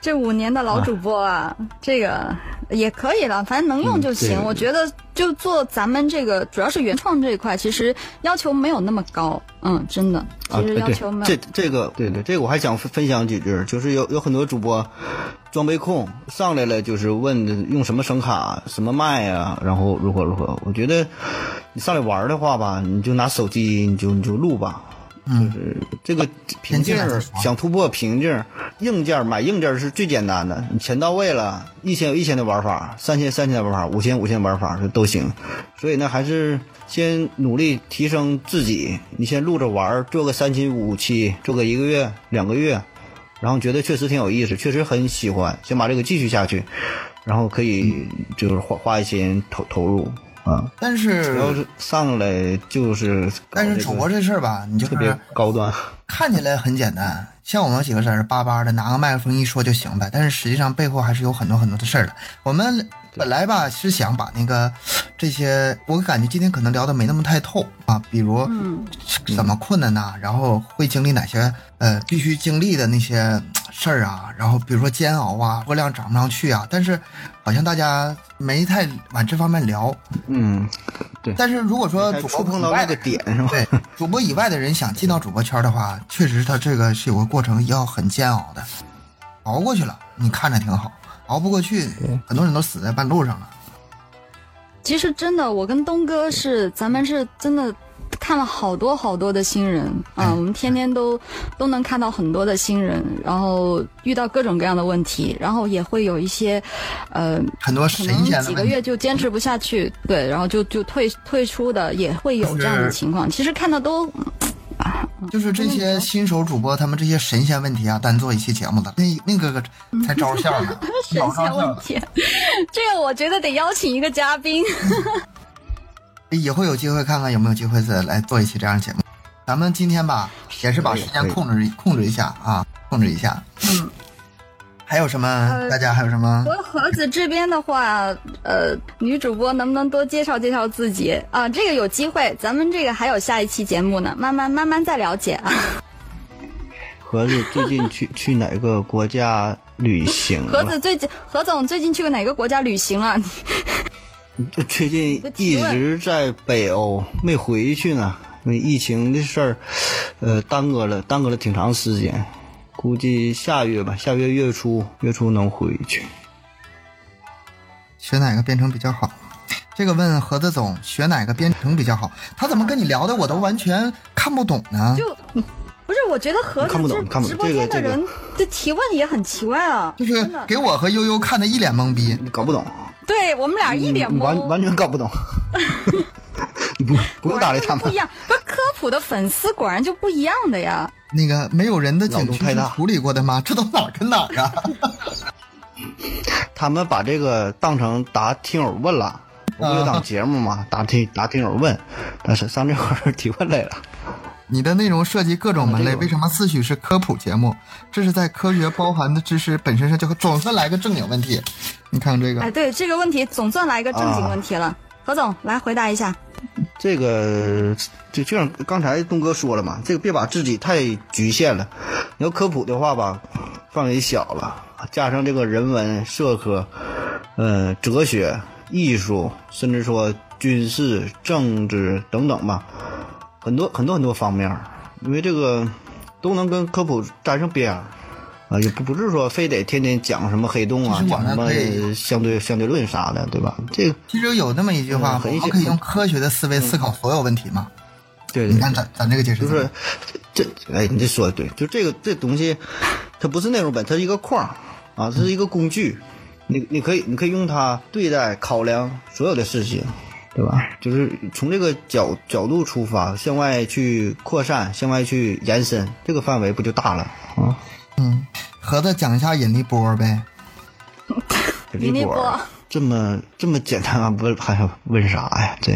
这五年的老主播啊，这个也可以了，反正能用就行。嗯我觉得就做咱们这个，主要是原创这一块，其实要求没有那么高。嗯，真的，啊，其实要求没有。这这个对对，这个我还想分分享几句，就是有有很多主播装备控上来了，就是问用什么声卡、什么麦啊，然后如何如何。我觉得你上来玩的话吧，你就拿手机你就你就录吧。就是这个瓶颈儿，想突破瓶颈儿，硬件儿买硬件儿是最简单的，你钱到位了，一千有一千的玩法，三千三千的玩法，五千五千的玩法这都行。所以呢，还是先努力提升自己，你先录着玩儿，做个三期五期，做个一个月两个月，然后觉得确实挺有意思，确实很喜欢，先把这个继续下去，然后可以就是花花一些投投入啊。但是要是上来就是这个但是主播这事儿吧，你就特别高端。看起来很简单，像我们几个在这叭叭的拿个麦克风一说就行呗，但是实际上背后还是有很多很多的事儿的。我们本来吧是想把那个 这些，我感觉今天可能聊的没那么太透啊，比如嗯怎么困难呐、然后会经历哪些呃必须经历的那些呃事儿啊，然后比如说煎熬啊，播量涨不上去啊，但是好像大家没太往这方面聊。嗯，对但是如果说主播触碰到那个以外的点是吧？对，主播以外的人想进到主播圈的话，确实他这个是有个过程，要很煎熬的。熬过去了，你看着挺好；熬不过去，很多人都死在半路上了。其实真的，我跟东哥是，咱们是真的看了好多好多的新人。啊、嗯我们天天都都能看到很多的新人，然后遇到各种各样的问题，然后也会有一些，呃，很多可神仙几个月就坚持不下去，对，然后就就退退出的也会有这样的情况。其实看的都，啊，就是这些新手主播，他们这些神仙问题啊，单做一期节目的，那那个个才招笑呢，神仙问。题，这个我觉得得邀请一个嘉宾。以后有机会看看有没有机会再来做一期这样的节目。咱们今天吧，也是把时间控制控制一下啊，控制一下。嗯，还有什么？大家还有什么？我盒子这边的话，呃，女主播能不能多介绍介绍自己啊？这个有机会，咱们这个还有下一期节目呢，慢慢慢慢再了解啊。盒子最近去去哪个国家旅行盒了？子最近，何总最近去过哪个国家旅行了？就最近一直在北欧，没回去呢。因为疫情的事儿，呃，耽搁了，耽搁了挺长时间。估计下月吧，下月月初月初能回去。学哪个编程比较好？这个问盒子总学哪个编程比较好？他怎么跟你聊的我都完全看不懂呢？就不是，我觉得盒子看不懂这看不懂直播间的这个这个人的提问也很奇怪啊，就是给我和悠悠看的一脸懵逼。搞不懂，对我们俩一脸懵，完完全搞不懂。不不用搭理他们不一，样，不是科普的粉丝果然就不一样的呀。那个没有人的景区是脑洞太大处理过的吗？这都哪儿跟哪儿啊？他们把这个当成答听友问了，我不就当节目嘛，答听答听友问，但是上这块儿提问来了。你的内容涉及各种门类，为什么自诩是科普节目？这是在科学包含的知识本身上就总算来个正经问题。你看这个哎，，对这个问题总算来个正经问题了，何总来回答一下。这个就就像刚才东哥说了嘛，这个别把自己太局限了。你要科普的话吧，范围小了，加上这个人文、社科、呃哲学、艺术，甚至说军事、政治等等吧，很多很多很多方面，因为这个都能跟科普沾上边儿。啊，也不不是说非得天天讲什么黑洞啊讲什么相对相对论啥的，对吧？这个其实有那么一句话，我们可以用科学的思维思考所有问题嘛。对对你看咱咱这个解释就是这，哎，你这说的对，就这个这东西，它不是内容本，它是一个框啊，它是一个工具，你你可以你可以用它对待考量所有的事情，对吧？就是从这个角角度出发，向外去扩散，向外去延伸，这个范围不就大了啊？嗯，盒子讲一下引力波呗。引力波波这么这么简单啊？问还要问啥呀？这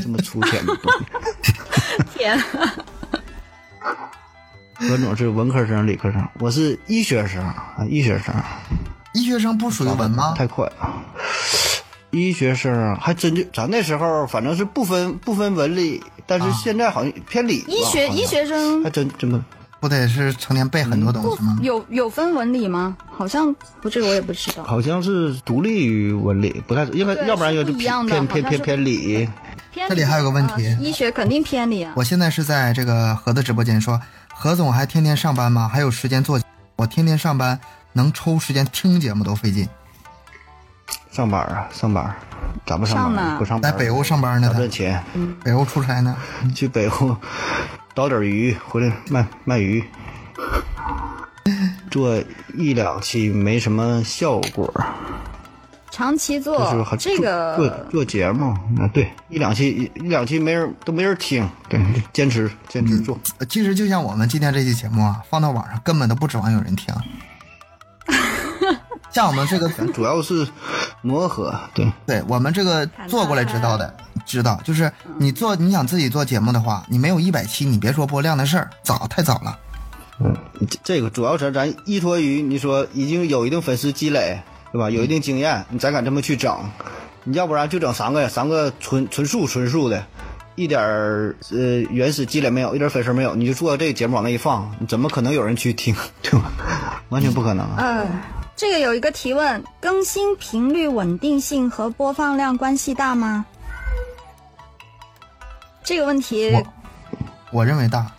这么粗浅的东西。天，何总是文科生、理科生，我是医学生啊，医学生。医学生不属于文吗？太快了。医学生还真就，咱那时候反正是不分不分文理，但是现在好像偏理医学医学生还真真不不得是成天背很多东西吗？有有分文理吗？好像不，这个我也不知道。好像是独立于文理，不太应该，对要不然就是是不一样偏偏偏偏偏理。这里还有个问题啊医学肯定偏理啊。我现在是在这个何的直播间说，何总还天天上班吗？还有时间做？我天天上班，能抽时间听节目都费劲。上班啊，上班，咋不上班？不上班，在北欧上班呢，他赚钱？北欧出差呢。去北欧倒点鱼回来卖卖鱼，做一两期没什么效果。长期做这个，做做节目。啊，对，一两期一一两期没人都没人听，对，坚持坚持做，呃其实就像我们今天这期节目啊，放到网上根本都不指望有人听。像我们这个，咱主要是磨合，对，对我们这个做过来知道的，知道就是你做你想自己做节目的话，你没有一百期，你别说播量的事儿，早太早了。嗯，这这个主要是咱依托于你说已经有一定粉丝积累，对吧？有一定经验，你才敢这么去整，你要不然就整三个三个纯纯素纯素的。一点儿呃原始积累没有，一点粉丝没有，你就做这个节目往那一放，你怎么可能有人去听，对吧？完全不可能啊！呃，这个有一个提问：更新频率稳定性和播放量关系大吗？这个问题，我我认为大，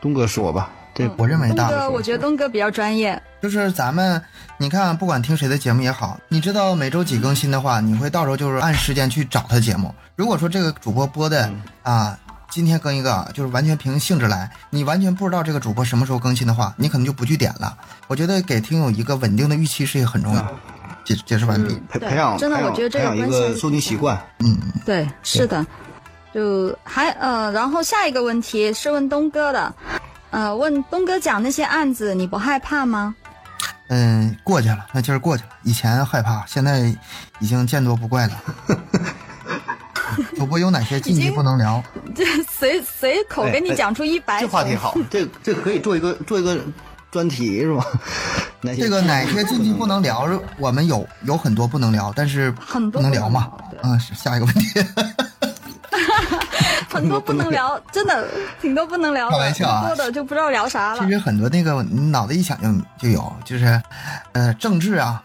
东哥说吧，这我认为大。东哥，我觉得东哥比较专业。就是咱们，你看，不管听谁的节目也好，你知道每周几更新的话，你会到时候就是按时间去找他节目。如果说这个主播播的、啊，今天更一个，就是完全凭性质来，你完全不知道这个主播什么时候更新的话，你可能就不去点了。我觉得给听友一个稳定的预期是一个很重要的。解解释完毕。培培养真的我觉得这个一个收听习惯，嗯，对，是的。就还呃，然后下一个问题是问东哥的，呃，问东哥讲那些案子你不害怕吗？嗯，过去了，那劲儿过去了。以前害怕，现在已经见多不怪了。主播有哪些禁忌不能聊？这随随口给你讲出一百、这话题好，这这可以做一个做一个专题是吧？这个哪些禁忌不能聊？我们有有很多不能聊，但是很多不能聊嘛。嗯，是下一个问题。很多不能聊，真的挺多不能聊的。开玩笑啊，多的就不知道聊啥了。其实很多那个你脑子一想就就有，就是呃政治啊，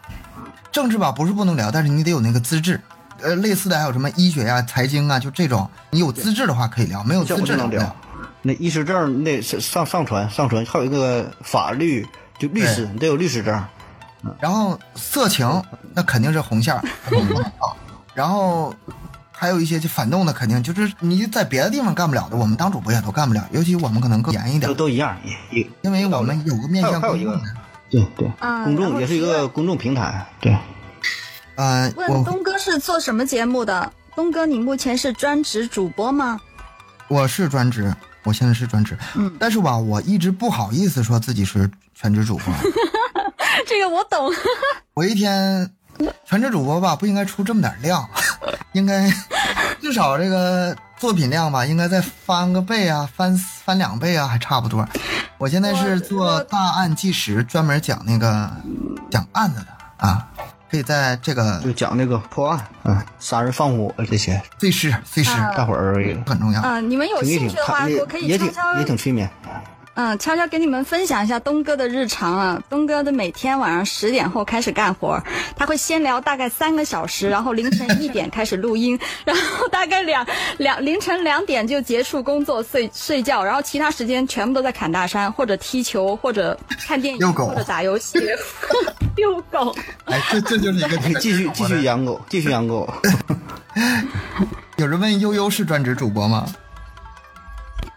政治吧不是不能聊，但是你得有那个资质。呃，类似的还有什么医学呀、财经啊，就这种，你有资质的话可以聊，没有资质能聊。那医师证那上上传上传，还有一个法律就律师，你得有律师证。然后色情那肯定是红线，然后还有一些就反动的，肯定就是你在别的地方干不了的，我们当主播也都干不了，尤其我们可能更严一点。都都一样，也因为我们有个面向公众的。对对，公众也是一个公众平台，对。呃，问东哥是做什么节目的？东哥，你目前是专职主播吗？我是专职，我现在是专职。嗯，但是吧，我一直不好意思说自己是全职主播。这个我懂。我一天全职主播吧，不应该出这么点量，应该至少这个作品量吧，应该再翻个倍啊，翻翻两倍啊，还差不多。我现在是做大案纪实，专门讲那个讲案子的啊。可以在这个就讲那个破案，嗯，杀人放火这些碎尸，碎尸，大伙儿也很重要。嗯，你们有兴趣的话，我可以也挺也挺催眠。嗯，悄悄给你们分享一下东哥的日常啊。东哥的每天晚上十点后开始干活，他会先聊大概三个小时，然后凌晨一点开始录音，然后大概两两凌晨两点就结束工作睡睡觉，然后其他时间全部都在砍大山或者踢球或者看电影或者打游戏。遛狗。哎，这这就是一个继续继续养狗，继续养狗。有人问悠悠是专职主播吗？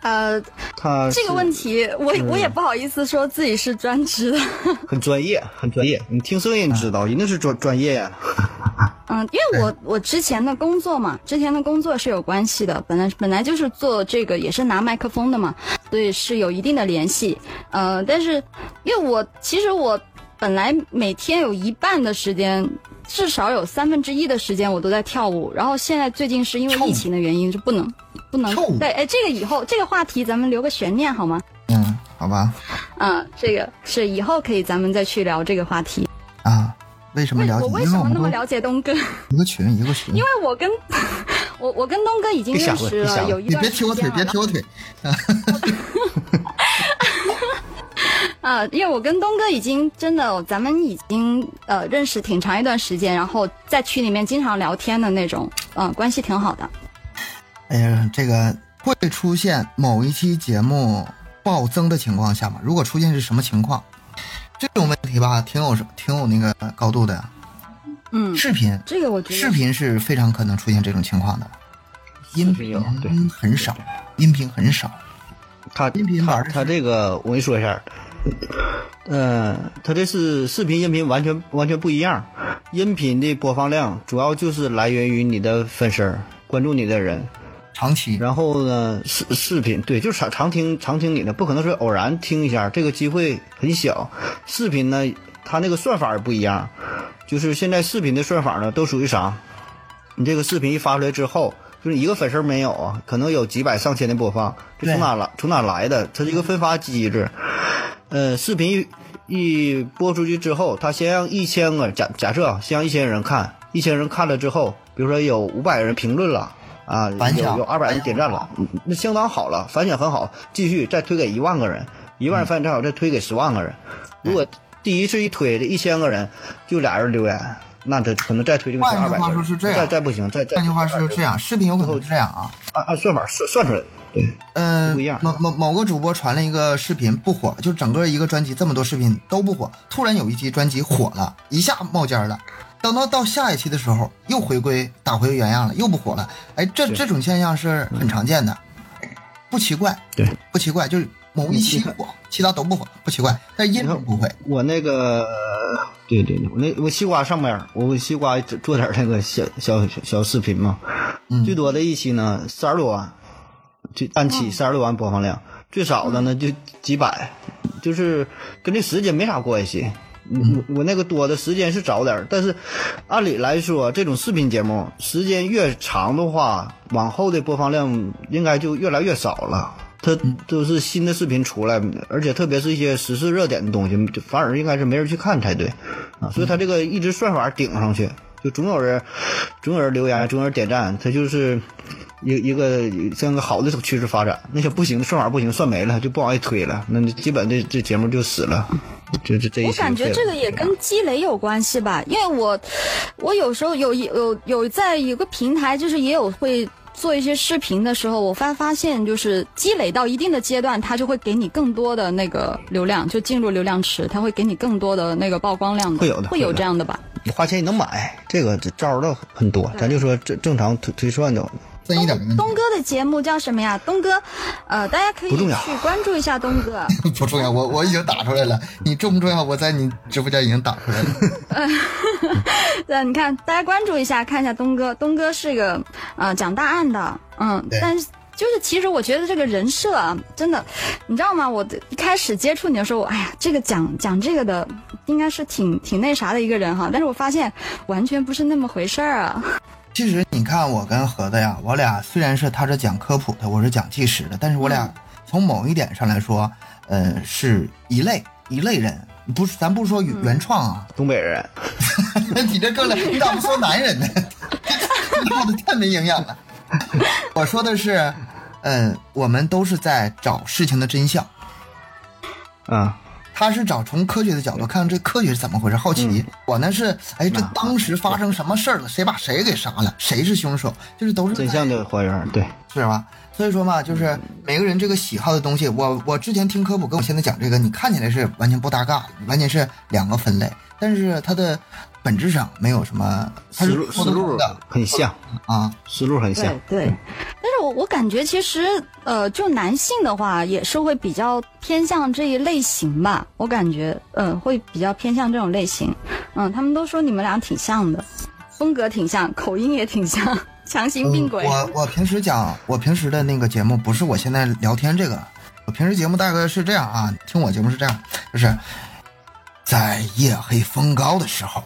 呃，他这个问题，我我也不好意思说自己是专职的，很专业，很专业。你听声音知道，一定是专专业呀。嗯，因为我我之前的工作嘛，之前的工作是有关系的，本来本来就是做这个，也是拿麦克风的嘛，所以是有一定的联系。呃，但是因为我其实我本来每天有一半的时间，至少有三分之一的时间我都在跳舞，然后现在最近是因为疫情的原因，就不能。不能对，哎，这个以后这个话题咱们留个悬念好吗？嗯，好吧。嗯，这个是以后可以咱们再去聊这个话题。啊，为什么了解？我为什么那么了解东哥？一个群，一个群。因为我跟我我跟东哥已经认识了有一段时间了。你别踢我腿，别踢我腿。啊，因为我跟东哥已经真的，咱们已经呃认识挺长一段时间，然后在群里面经常聊天的那种，嗯，关系挺好的。哎呀，这个会出现某一期节目暴增的情况下吗？如果出现是什么情况？这种问题吧，挺有挺有那个高度的。嗯，视频这个我觉得视频是非常可能出现这种情况的。音频很少，音频很少。他音频他他这个我跟你说一下，嗯，他这是视频音频完全完全不一样。音频的播放量主要就是来源于你的粉丝关注你的人。长期，然后呢？视视频对，就是常常听常听你的，不可能说偶然听一下，这个机会很小。视频呢，它那个算法也不一样，就是现在视频的算法呢，都属于啥？你这个视频一发出来之后，就是一个粉丝没有啊，可能有几百上千的播放，这从哪来？从哪来的？它是一个分发机制。呃，视频一播出去之后，它先让一千个假假设啊，先让一千人看，一千人看了之后，比如说有五百人评论了。啊，有有二百人点赞了，那相当好了，反响很好。继续再推给一万个人，一万人反响正好，再推给十万个人。如果第一次一推这一千个人就俩人留言，那他可能再推这个二百。换句话说是这样，再再不行，再再。换句话说是这样，视频有可能是这样啊，按按算法算算出来的。对，嗯，不一样。某某某个主播传了一个视频不火，就整个一个专辑这么多视频都不火，突然有一期专辑火了，一下冒尖了。等到到下一期的时候，又回归打回原样了，又不火了。哎，这这种现象是很常见的，不奇怪。对，不奇怪，就是某一期火，其他都不火，不奇怪。但音频不会。我那个，对对对，我那我西瓜上面，我西瓜做点那个小小小视频嘛，嗯最多的一期呢三十二多万，就单期三十二多万播放量，最少的呢就几百，就是跟这时间没啥关系。我我那个多的时间是早点儿，但是按理来说，这种视频节目时间越长的话，往后的播放量应该就越来越少了。它都是新的视频出来，而且特别是一些时事热点的东西，就反而应该是没人去看才对啊。所以它这个一直算法顶上去，就总有人总有人留言，总有人点赞，它就是一一个像个好的趋势发展。那些不行的算法不行，算没了就不往外推了，那基本这这节目就死了。就这这一我感觉这个也跟积累有关系吧，因为我我有时候有有有在有个平台，就是也有会做一些视频的时候，我发发现就是积累到一定的阶段，它就会给你更多的那个流量，就进入流量池，它会给你更多的那个曝光量的，会有的会有这样的吧？你花钱你能买，这个这招儿倒很多。咱就说正正常推推算的，分一点没问题东哥的节目叫什么呀？东哥，呃，大家可以去关注一下东哥。不重要，我我已经打出来了。你重不重要？我在你直播间已经打出来了。对，你看，大家关注一下，看一下东哥。东哥是个呃讲大案的，嗯，对但是就是其实我觉得这个人设啊，真的，你知道吗？我一开始接触你的时候，哎呀，这个讲讲这个的，应该是挺挺那啥的一个人哈，但是我发现完全不是那么回事儿啊。其实你看，我跟盒子呀，我俩虽然是他是讲科普的，我是讲纪实的，但是我俩从某一点上来说，呃，是一类一类人。不是，咱不说原原创啊，东北人，你这更了，你咋不说男人呢？闹的太没营养了。我说的是，嗯，我们都是在找事情的真相。啊，他是找从科学的角度看看这科学是怎么回事，好奇。我呢是，哎，这当时发生什么事儿了？谁把谁给杀了？谁是凶手？就是都是在真相的还原，对，是吧？所以说嘛，就是每个人这个喜好的东西，我我之前听科普跟我现在讲这个，你看起来是完全不搭嘎的，完全是两个分类，但是它的本质上没有什么，思路思路的很像，啊。思路很像对。对，但是我我感觉其实呃，就男性的话也是会比较偏向这一类型吧，我感觉嗯、会比较偏向这种类型。嗯，他们都说你们俩挺像的，风格挺像，口音也挺像，强行并轨。嗯我我平时讲，我平时的那个节目不是我现在聊天这个，我平时节目大概是这样啊，听我节目是这样，就是在夜黑风高的时候，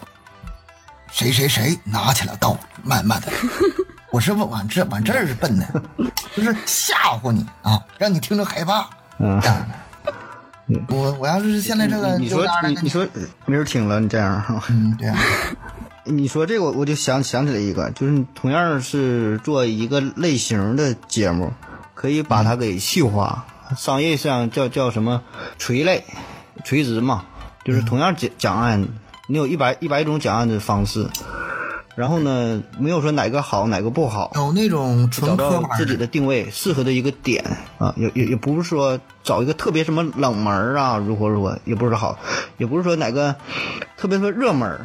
谁谁谁拿起了刀，慢慢的，我是往往这往这儿奔的，就是吓唬你啊，让你听着害怕。嗯这样的。我我要是现在这个你说你你说没人听了，你这样哈。嗯对啊，你说这个，我就想想起来一个，就是同样是做一个类型的节目，可以把它给细化。商业上叫叫什么垂类、垂直嘛，就是同样讲讲案，你有一百一百种讲案的方式，然后呢，没有说哪个好哪个不好，有那种找到自己的，定位，适合的一个点啊，也也也不是说找一个特别什么冷门啊，如何如何，也不是好，也不是说哪个特别说热门，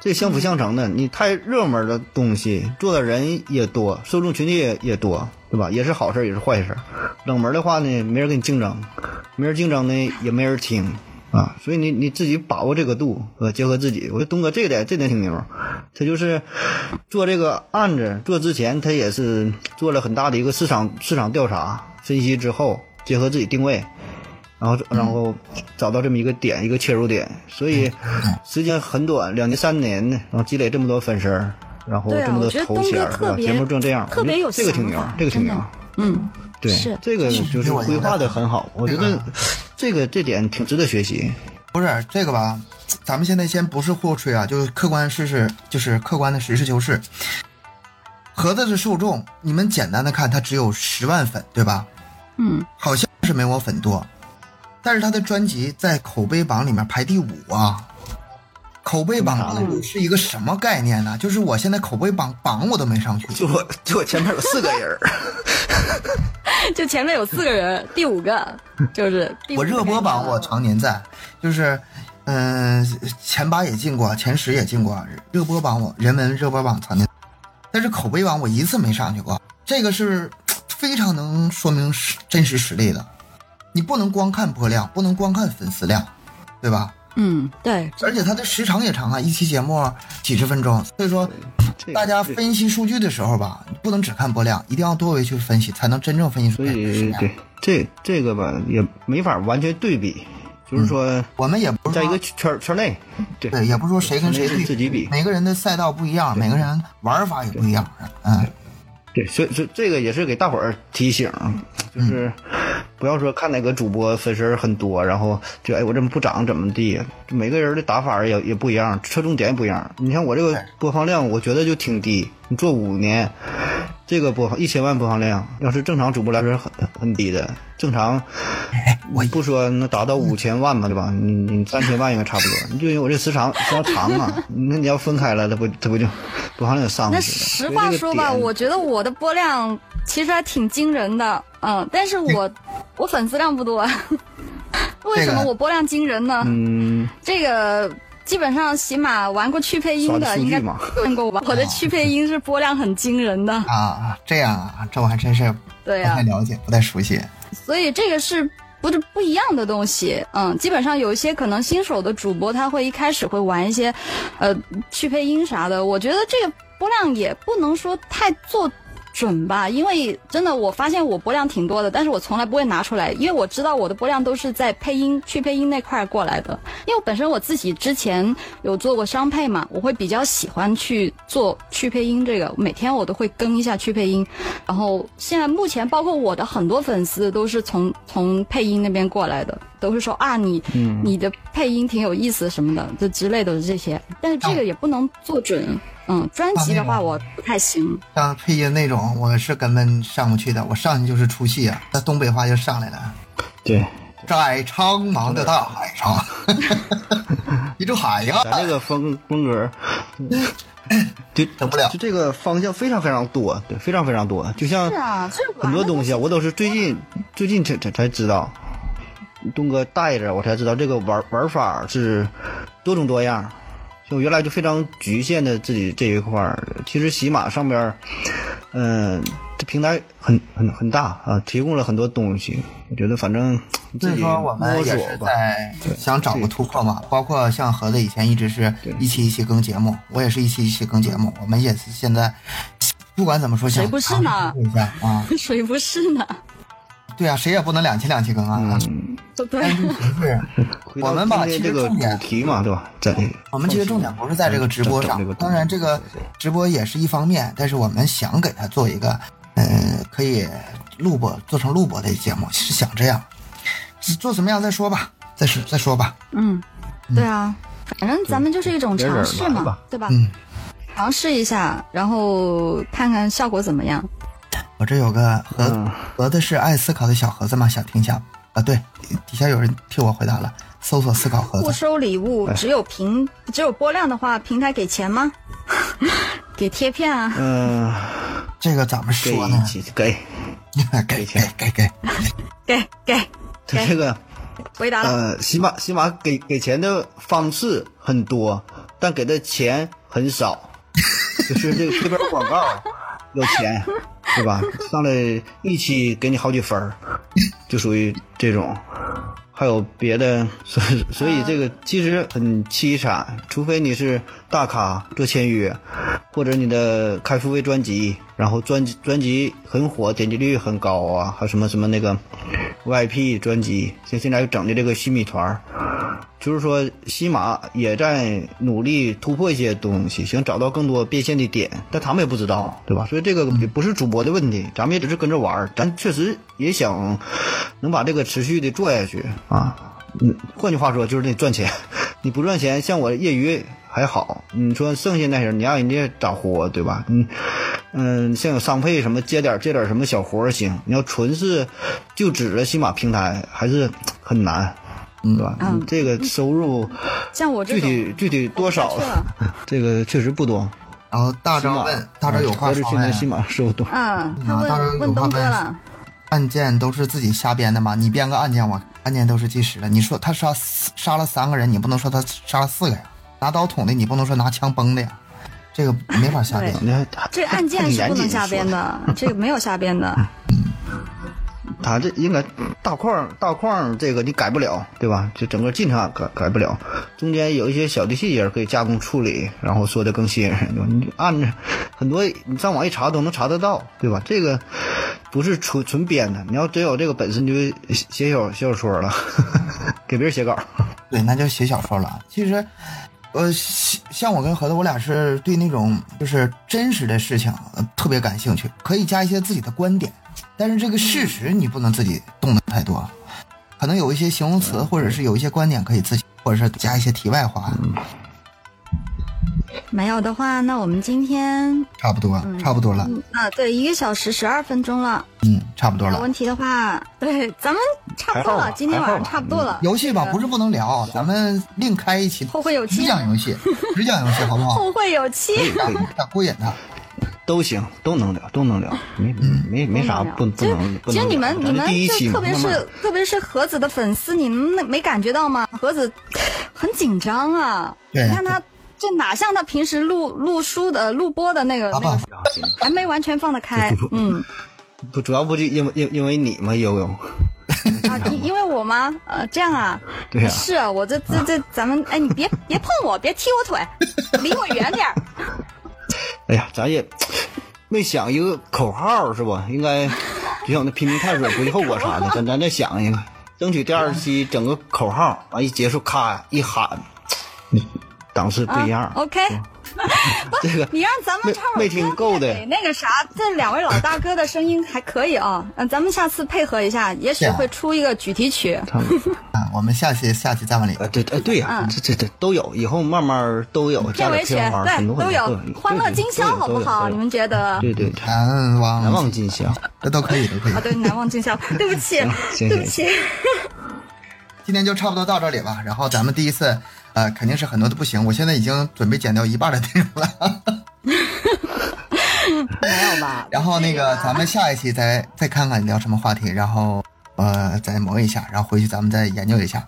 这相辅相成的。你太热门的东西，做的人也多，受众群体也也多，对吧？也是好事，也是坏事。冷门的话呢，没人跟你竞争，没人竞争呢，也没人听。啊，所以你你自己把握这个度，呃，结合自己，我觉得东哥这点这点挺牛，他就是做这个案子做之前，他也是做了很大的一个市场市场调查分析之后，结合自己定位，然后然后找到这么一个点一个切入点，所以时间很短，两年三年呢，然后积累这么多粉丝儿，然后这么多头衔儿，对吧？节目正这样，特别有我觉得这个挺牛这个挺牛。嗯，对，这个就是规划的很好，我觉得这个这个这点挺值得学习。不是这个吧？咱们现在先不是互吹啊，就是客观事实，就是客观的实事求是。盒子的受众，你们简单的看，他只有十万粉，对吧？嗯，好像是没我粉多，但是他的专辑在口碑榜里面排第五啊。口碑榜是一个什么概念呢？就是我现在口碑榜榜我都没上去，就我就我前面有四个人，就前面有四个人，第五个就是第五我热播榜我常年在，就是，嗯、前八也进过，前十也进过，热播榜我人文热播榜常年，但是口碑榜我一次没上去过，这个是非常能说明实真实实力的。你不能光看播量，不能光看粉丝量，对吧？嗯，对，而且它的时长也长啊，一期节目几十分钟，所以说大家分析数据的时候吧，不能只看播量，一定要多维去分析，才能真正分析出所来的质量。以对这这个吧也没法完全对比，就是说我们也不是在一个圈圈内，对对，也不是说谁跟谁对自己比每个人的赛道不一样，每个人玩法也不一样。嗯，对，所以这这个也是给大伙儿提醒，就是不要说看哪个主播粉丝很多，然后就哎我怎么不涨怎么地，每个人的打法也也不一样，侧重点也不一样。你像我这个播放量，我觉得就挺低，你做五年，这个播放一千万播放量，要是正常主播来说是很很低的，正常 我不说能达到五千万吧，对吧？你你三千万应该差不多，你就因为我这时长时长长嘛，那你要分开了，它不它不就播放量就上那去了？实话说吧，我觉得我的播量其实还挺惊人的，嗯，但是我我粉丝量不多，为什么我播量惊人呢？嗯。这个基本上起码玩过去配音的的应该看过吧？我的去配音是播量很惊人的，啊，这样啊，这我还真是不对呀、太了解，不太熟悉。所以这个是不是不一样的东西？嗯，基本上有一些可能新手的主播，他会一开始会玩一些，呃，去配音啥的。我觉得这个播量也不能说太做准吧，因为真的我发现我播量挺多的，但是我从来不会拿出来，因为我知道我的播量都是在配音去配音那块儿过来的。因为本身我自己之前有做过商配嘛，我会比较喜欢去做去配音这个，每天我都会更一下去配音。然后现在目前包括我的很多粉丝都是从从配音那边过来的，都是说啊你、你的配音挺有意思什么的，就之类的这些。但是这个也不能做准，嗯，专辑的话我不太行。像配音那种，我是根本上不去的，我上去就是出戏啊，那东北话就上来了。对，在苍茫的大海上，一种海呀，咱这个风风格，就整不了。就这个方向非常非常多，对，非常非常多。就像是啊，这很多东西啊，我都是最近最近才才才知道，东哥带着我才知道这个玩玩法是多种多样。就我原来就非常局限的自己这一块儿，其实喜马上边儿，嗯、这平台很很很大啊，提供了很多东西。我觉得反正自己所以说我们也是摸索吧。在想找个突破嘛，包括像盒子以前一直是一期一期更节目，我也是一期一期更节目，我们也是现在不管怎么说，想谁不是呢啊，谁不是呢？对啊，谁也不能两期两期更啊，对不对？我们吧，其今天这个主实重点题嘛，对吧？在我们其实重点不是在这个直播上当然这个直播也是一方面，但是我们想给他做一个，呃，可以录播做成录播的节目，是想这样，做什么样再说吧，再说再说吧。嗯，对啊，反正咱们就是一种尝试嘛对吧？嗯，尝试一下，然后看看效果怎么样。我这有个盒嗯盒子是爱思考的小盒子吗？想听一下啊？对，底下有人替我回答了，搜索思考盒子。不收礼物，只有平只有播量的话，平台给钱吗？给贴片啊？嗯、这个怎么给说呢？给给给给给给，给给他 这个回答了。呃，喜马喜马给给钱的方式很多，但给的钱很少，就是这个贴片广告要钱，对吧？上来一起给你好几分儿，就属于这种。还有别的，所以所以这个其实很凄惨，除非你是大咖做签约，或者你的开付费专辑，然后专辑专辑很火，点击率很高啊，还什么什么那个 VIP 专辑，像现在整的这个新米团儿，就是说西马也在努力突破一些东西，想找到更多变现的点，但他们也不知道，对吧？所以这个也不是主播的问题，咱们也只是跟着玩，咱确实也想能把这个持续的做下去啊。嗯，换句话说就是得赚钱，你不赚钱，像我业余还好，你说剩下那些你让人家咋活，对吧？嗯嗯，像有商配什么接点接点什么小活儿行，你要纯是就指着西马平台还是很难，对吧？嗯这个收入像我具，体具体多少 这个确实不多。然后大西马招问，大张有话说问合着现在，西马收入多。嗯，他啊当然有问问东哥了，案件都是自己瞎编的吗？你编个案件，我案件都是计时的。你说他杀杀了三个人，你不能说他杀了四个呀？拿刀捅的，你不能说拿枪崩的呀？这个没法瞎编。这个案件是不能瞎编，的，这个没有瞎编的。他这应该大框大框这个你改不了，对吧？就整个进程改改不了，中间有一些小的细节可以加工处理，然后说的更吸引人。你按着很多你上网一查都能查得到，对吧？这个不是纯纯编的，你要真有这个本事，你就写小小说了，给别人写稿。对，那就写小说了。其实，呃，像像我跟盒子，我俩是对那种就是真实的事情、呃特别感兴趣，可以加一些自己的观点，但是这个事实你不能自己动的太多，可能有一些形容词或者是有一些观点可以自己，或者是加一些题外话，没有的话，那我们今天差不多，差不多了，嗯啊，对，一个小时十二分钟了。嗯，差不多了有问。题的话，对，咱们差不多了今天晚上差不多了。游戏吧，不是不能聊，咱们另开一期后会有期只讲游戏，只讲游戏，好不好？后会有期。可以打过瘾的。都行，都能聊，都能聊，没没没啥不不能不能聊。其实你们你们就特别是特别是盒子的粉丝，你们没感觉到吗？盒子很紧张啊，对你看他这哪像他平时录录书的录播的那个那个，还没完全放得开，嗯不主要不就因为因因为你吗？悠悠，啊，因因为我吗？呃，这样啊，对呀是啊，我这这这咱们哎，你别别碰我，别踢我腿，离我远点儿。哎呀，咱也没想一个口号是吧？应该就像那拼命探索不计后果啥的，咱咱再想一个，争取第二期整个口号，完一结束咔一喊，档次不一样。啊、OK，这个你让咱们没唱会儿没听歌够的你那个啥，这两位老大哥的声音还可以啊。嗯、咱们下次配合一下，也许会出一个主题曲。啊，我们下期下期再往里。啊，对哎对呀、嗯这这这都有，以后慢慢都有，加片尾曲对都有，欢乐今宵好不好？你们觉得？对对对，难忘难忘今宵。这都可以，都可以啊，。对，难忘今宵。对不起，对不起。今天就差不多到这里吧。然后咱们第一次，呃，肯定是很多都不行。我现在已经准备剪掉一半的内容了。没有吧？然后那个，咱们下一期再再看看聊什么话题，然后呃再磨一下，然后回去咱们再研究一下。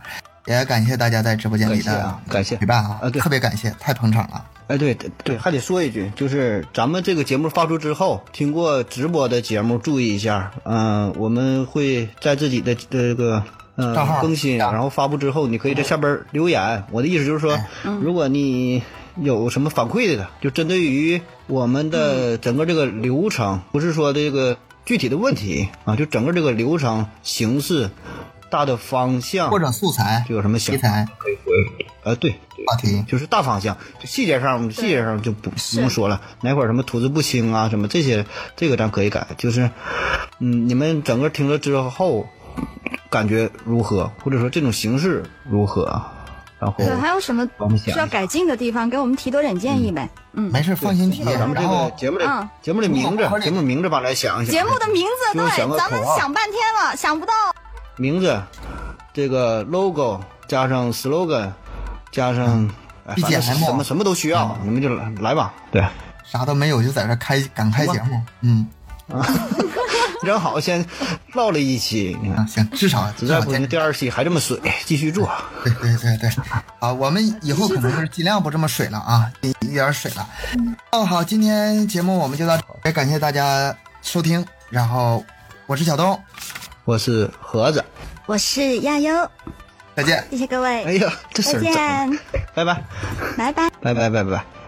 也感谢大家在直播间里的感谢啊感谢陪伴啊，特别感谢，太捧场了。哎，对对对，还得说一句，就是咱们这个节目发出之后，听过直播的节目注意一下，嗯、我们会在自己的这个呃账号更新，啊。然后发布之后，你可以在下边留言。我的意思就是说，如果你有什么反馈的，就针对于我们的整个这个流程，不是说这个具体的问题啊，就整个这个流程形式、大的方向或者素材、就有什么想题材。可以回、呃，对，话题，就是大方向，细节上细节上就不不用说了，哪块儿什么吐字不清啊，什么这些，这个咱可以改。就是，嗯，你们整个听了之后，感觉如何，或者说这种形式如何？然后对，还有什么需要改进的地方，给我们提多点建议呗。嗯，没事放心提。咱们这个节目的、嗯节目的名字，节目名字吧，来想一想。节目的名字对，咱们想半天了，想不到。名字，这个 logo 加上 slogan，加上、哎反正 BGM 什么什么都需要，你们就来来吧。对。啥都没有，就在这开敢开节目。嗯 正好先唠了一期，你啊，看，行，至少 实在不行，至少坚持第二期还这么水，继续做。对对对对，好，我们以后可能是尽量不这么水了啊，一一点水了。哦，好，今天节目我们就到这，也感谢大家收听。然后我是小东，我是盒子，我是亚优，再见。谢谢各位，哎呀，这再声儿见，拜拜，拜拜。拜拜，拜拜。